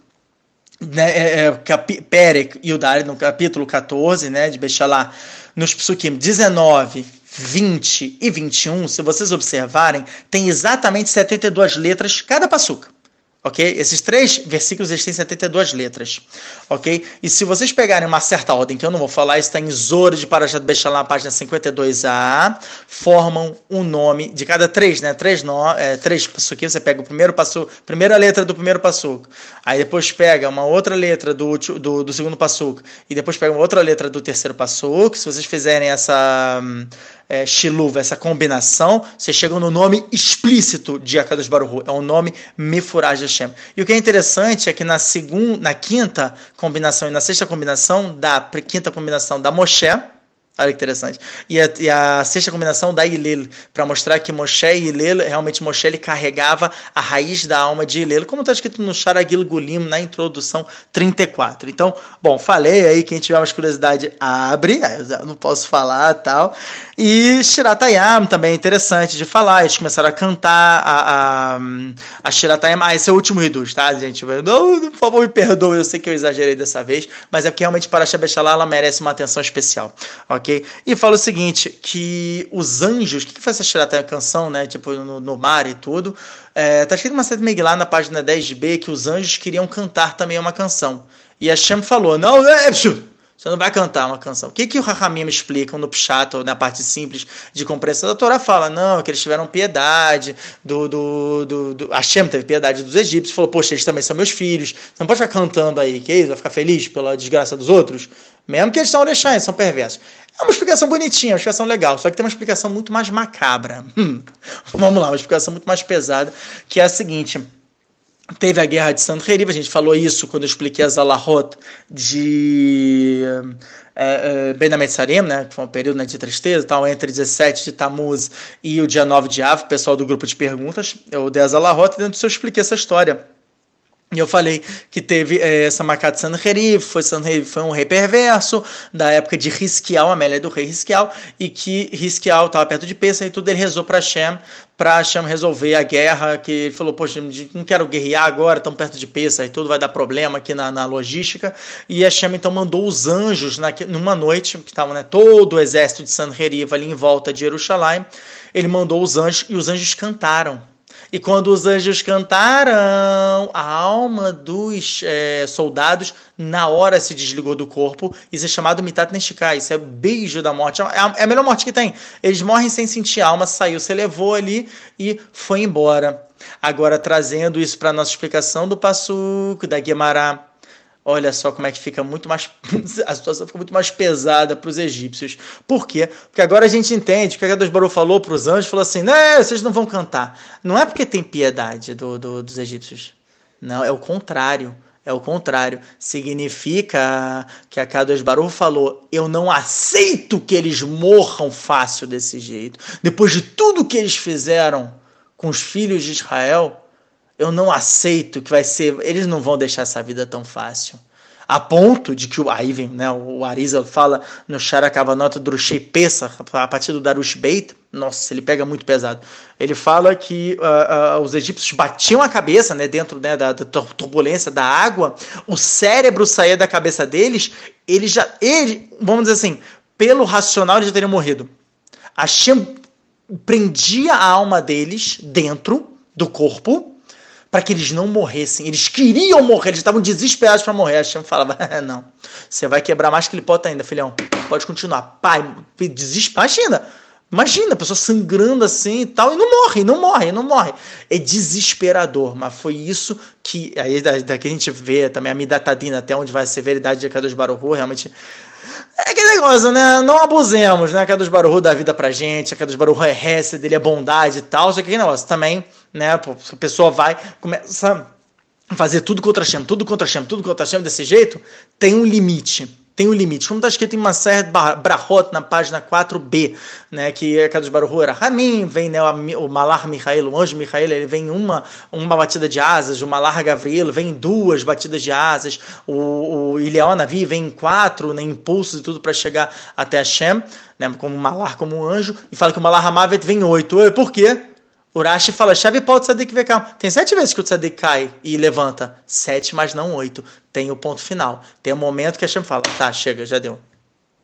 né, é, é, Perek e o Dari no capítulo 14, né, de Bechalá, nos Psukim 19 20 e 21, se vocês observarem, tem exatamente 72 letras cada passuca ok? Esses três versículos eles têm 72 letras, ok? E se vocês pegarem uma certa ordem, que eu não vou falar, está em Zoro de Parashat Bechalá, na página 52a, formam um nome de cada três, né? Três, é, três passuquinhos, você pega o primeiro passo, primeira letra do primeiro passuco, aí depois pega uma outra letra do, do, do segundo passuco, e depois pega uma outra letra do terceiro passuco, se vocês fizerem essa é, essa combinação, você chega no nome explícito de Akadosh Baruch É o nome Mefuraj Hashem. E o que é interessante é que na segunda, na quinta combinação e na sexta combinação da quinta combinação da Moshe, Olha que interessante. E a, e a sexta combinação da Ilel, para mostrar que Moshe e Ilel, realmente Moshe ele carregava a raiz da alma de Ilel, como está escrito no Sharagil Gulim, na introdução 34. Então, bom, falei aí, quem tiver mais curiosidade, abre, eu não posso falar tal. E Shiratayam também é interessante de falar, eles começaram a cantar a, a, a Shiratayam. Ah, esse é o último Ridus, tá, gente? Não, por favor, me perdoe, eu sei que eu exagerei dessa vez, mas é porque realmente para Shabeshalá ela merece uma atenção especial, ok? E fala o seguinte, que os anjos, o que, que foi essa Shiratayam canção, né? Tipo, no, no mar e tudo. É, tá escrito uma certa Megillah na página 10b que os anjos queriam cantar também uma canção. E a Shem falou, não, é, você não vai cantar uma canção. O que, que o Rahamim explica no Pshat, na parte simples de compreensão da Torá? Fala, não, que eles tiveram piedade do, do, do, do... Hashem teve piedade dos egípcios, falou, poxa, eles também são meus filhos, você não pode ficar cantando aí, que isso, vai ficar feliz pela desgraça dos outros? Mesmo que eles são orexães, são perversos. É uma explicação bonitinha, uma explicação legal, só que tem uma explicação muito mais macabra. Hum, vamos lá, uma explicação muito mais pesada, que é a seguinte. Teve a guerra de Sanheriv, a gente falou isso quando eu expliquei as Alahot de é, é, né, que foi um período né, de tristeza, tal, entre 17 de Tammuz e o dia 9 de Av, pessoal do grupo de perguntas, eu dei as Alahot, dentro disso eu expliquei essa história e eu falei que teve é, essa marcada de Sanherib, foi Sanherib foi um rei perverso da época de Risquial, Amélia do rei Risquial, e que Risquial estava perto de Pesa e tudo ele rezou para Hashem, para Hashem resolver a guerra, que ele falou, poxa, não quero guerrear agora, tão perto de Pesa e tudo vai dar problema aqui na, na logística. E Hashem então mandou os anjos na, numa noite, que estavam né, todo o exército de Sanherib ali em volta de Jerusalém, ele mandou os anjos e os anjos cantaram e quando os anjos cantaram, a alma dos é, soldados na hora se desligou do corpo. Isso é chamado mitat neshika, isso é beijo da morte. É a, é a melhor morte que tem. Eles morrem sem sentir alma, saiu, você levou ali e foi embora. Agora, trazendo isso para a nossa explicação do Passuco, da Guemará Olha só como é que fica muito mais. a situação fica muito mais pesada para os egípcios. Por quê? Porque agora a gente entende que a Deus Barô falou para os anjos: falou assim, né, vocês não vão cantar. Não é porque tem piedade do, do, dos egípcios. Não, é o contrário. É o contrário. Significa que a Kadosh Baruch falou: Eu não aceito que eles morram fácil desse jeito. Depois de tudo que eles fizeram com os filhos de Israel, eu não aceito que vai ser. Eles não vão deixar essa vida tão fácil. a ponto de que o aí vem, né, o Arisa fala no Sharakavanota Drushei Pesa, a partir do Darush Beit, nossa, ele pega muito pesado. Ele fala que uh, uh, os egípcios batiam a cabeça, né, dentro né, da, da, turbulência da água, o cérebro saía da cabeça deles, ele já, ele, vamos dizer assim, pelo racional eles já teriam morrido. Hashem prendia a alma deles dentro do corpo para que eles não morressem. Eles queriam morrer, eles estavam desesperados para morrer. A Hashem falava: Não, você vai quebrar mais que ele pode ainda, filhão. Pode continuar. Pai, desespera. Imagina, imagina a pessoa sangrando assim e tal, e não morre, não morre, não morre. É desesperador, mas foi isso que. Aí daqui a gente vê também a Midatadina, até onde vai a severidade de Kadosh Baruch realmente. É aquele negócio, né? Não abusemos, né? A Kadosh Baruch dá vida pra gente, a Kadosh Baruch é resto dele é bondade e tal, só que aquele negócio também né? A pessoa vai, começa a fazer tudo contra Hashem, tudo contra Hashem, tudo contra Hashem desse jeito, tem um limite. Tem um limite. Como está escrito em uma série Brahot, na página 4b, né, que é Kadosh Baruch era vem né, o Malar Michael, o anjo Michael, ele vem uma, uma batida de asas, o Malar Gabriel vem duas batidas de asas, o, o Ileon Navi vem quatro né, impulsos e tudo para chegar até Hashem, né, como Malar, como um anjo, e fala que o Malar Hamavet vem oito. Por quê? Urashi fala, chave pau Tzadik Vekam. Tem sete vezes que o Tzadik cai e levanta. Sete, mas não oito. Tem o ponto final. Tem o um momento que a Shem fala, tá, chega, já deu.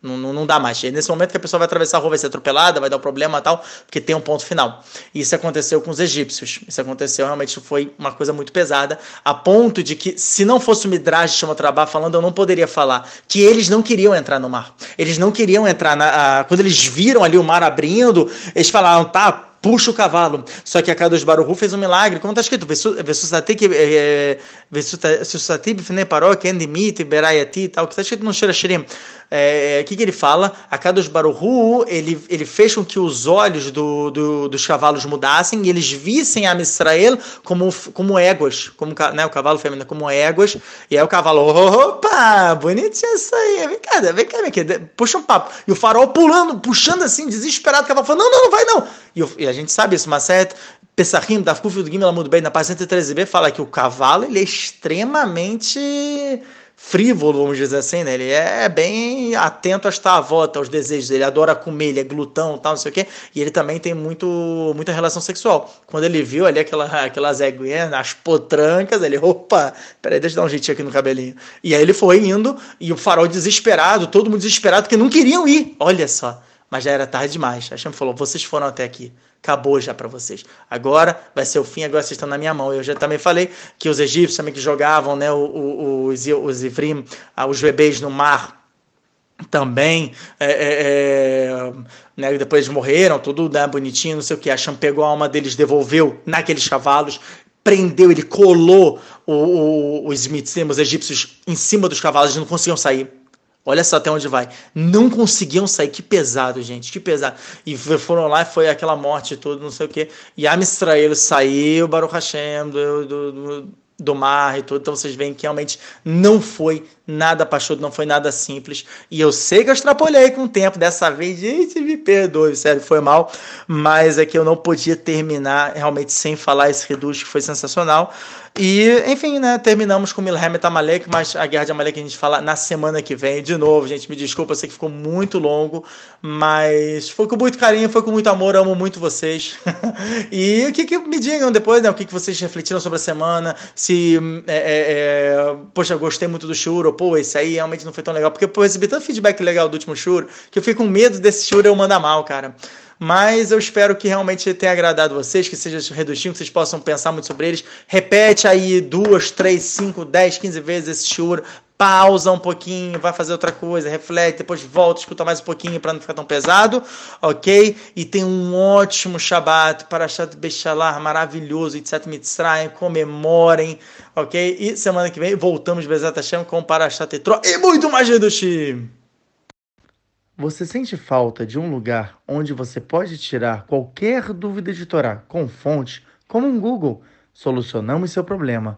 Não, não, não, dá mais. É nesse momento que a pessoa vai atravessar a rua, vai ser atropelada, vai dar um problema tal, porque tem um ponto final. Isso aconteceu com os egípcios. Isso aconteceu, realmente foi uma coisa muito pesada, a ponto de que, se não fosse o Midrash de Trabalho falando, eu não poderia falar que eles não queriam entrar no mar. Eles não queriam entrar na. A, quando eles viram ali o mar abrindo, eles falaram, tá, puxa o cavalo. Só que a Kadosh Baruchu fez um milagre, como está escrito, Vessusati bifnei paró, kendimit, berayati, tal, que está escrito no Shirashirim. O é, que, que ele fala? A Kadosh Baruchu, ele, ele fez com que os olhos do, do, dos cavalos mudassem e eles vissem a Israel como, como éguas, como né, o cavalo feminino como éguas, e aí o cavalo, opa, bonitinho isso aí, vem cá, vem cá, vem cá, puxa um papo. E o farol pulando, puxando assim, desesperado, o cavalo falando, não, não, não vai não. E, e a gente sabe isso, Maset, Pessahim, do Gimel muito bem, na página 113b, fala que o cavalo ele é extremamente frívolo, vamos dizer assim, né? Ele é bem atento à volta, aos desejos dele, adora comer, ele é glutão, tal, não sei o quê, e ele também tem muito, muita relação sexual. Quando ele viu ali aquela, aquelas eguinhas, as potrancas, ele, opa, peraí, deixa eu dar um jeitinho aqui no cabelinho. E aí ele foi indo, e o farol desesperado, todo mundo desesperado, porque não queriam ir, olha só mas já era tarde demais. Hashem falou: vocês foram até aqui, acabou já para vocês. Agora vai ser o fim, agora vocês estão na minha mão. Eu já também falei que os egípcios também que jogavam né, os, os ah, os bebês no mar, também é, é, é, né, depois morreram, tudo né, bonitinho, não sei o que. A Hashem pegou a alma deles, devolveu naqueles cavalos, prendeu, ele colou o, o, os, os egípcios em cima dos cavalos, eles não conseguiam sair. Olha só até onde vai. Não conseguiam sair. Que pesado, gente. Que pesado. E foram lá e foi aquela morte toda, não sei o quê. E a Mistrael saiu, Baruch Hashem, do, do, do, do mar e tudo. Então vocês veem que realmente não foi nada pachudo, não foi nada simples. E eu sei que eu extrapolhei com o tempo dessa vez. Gente, me perdoe, sério, foi mal. Mas é que eu não podia terminar realmente sem falar esse reduto que foi sensacional. E, enfim, né, terminamos com Milhemet Amalek, mas a Guerra de Amalek a gente fala na semana que vem. De novo, gente, me desculpa, sei que ficou muito longo, mas foi com muito carinho, foi com muito amor, amo muito vocês. e o que, que me digam depois, né, o que, que vocês refletiram sobre a semana, se, é, é, é, poxa, gostei muito do Shuro, pô, esse aí realmente não foi tão legal, porque pô, eu recebi tanto feedback legal do último Shuro, que eu fico com medo desse Shuro eu mandar mal, cara. Mas eu espero que realmente tenha agradado vocês, que seja redutinho, que vocês possam pensar muito sobre eles. Repete aí duas, três, cinco, dez, quinze vezes esse shur. Pausa um pouquinho, vai fazer outra coisa, reflete, depois volta, escuta mais um pouquinho para não ficar tão pesado, ok? E tem um ótimo Shabbat, Parashat Bechalar, maravilhoso, Itzat Mitzrayim, comemorem, ok? E semana que vem voltamos, Bezat Hashem, com Parashat Etro e muito mais Redushim! Você sente falta de um lugar onde você pode tirar qualquer dúvida de Torá com fonte, como um Google? Solucionamos seu problema.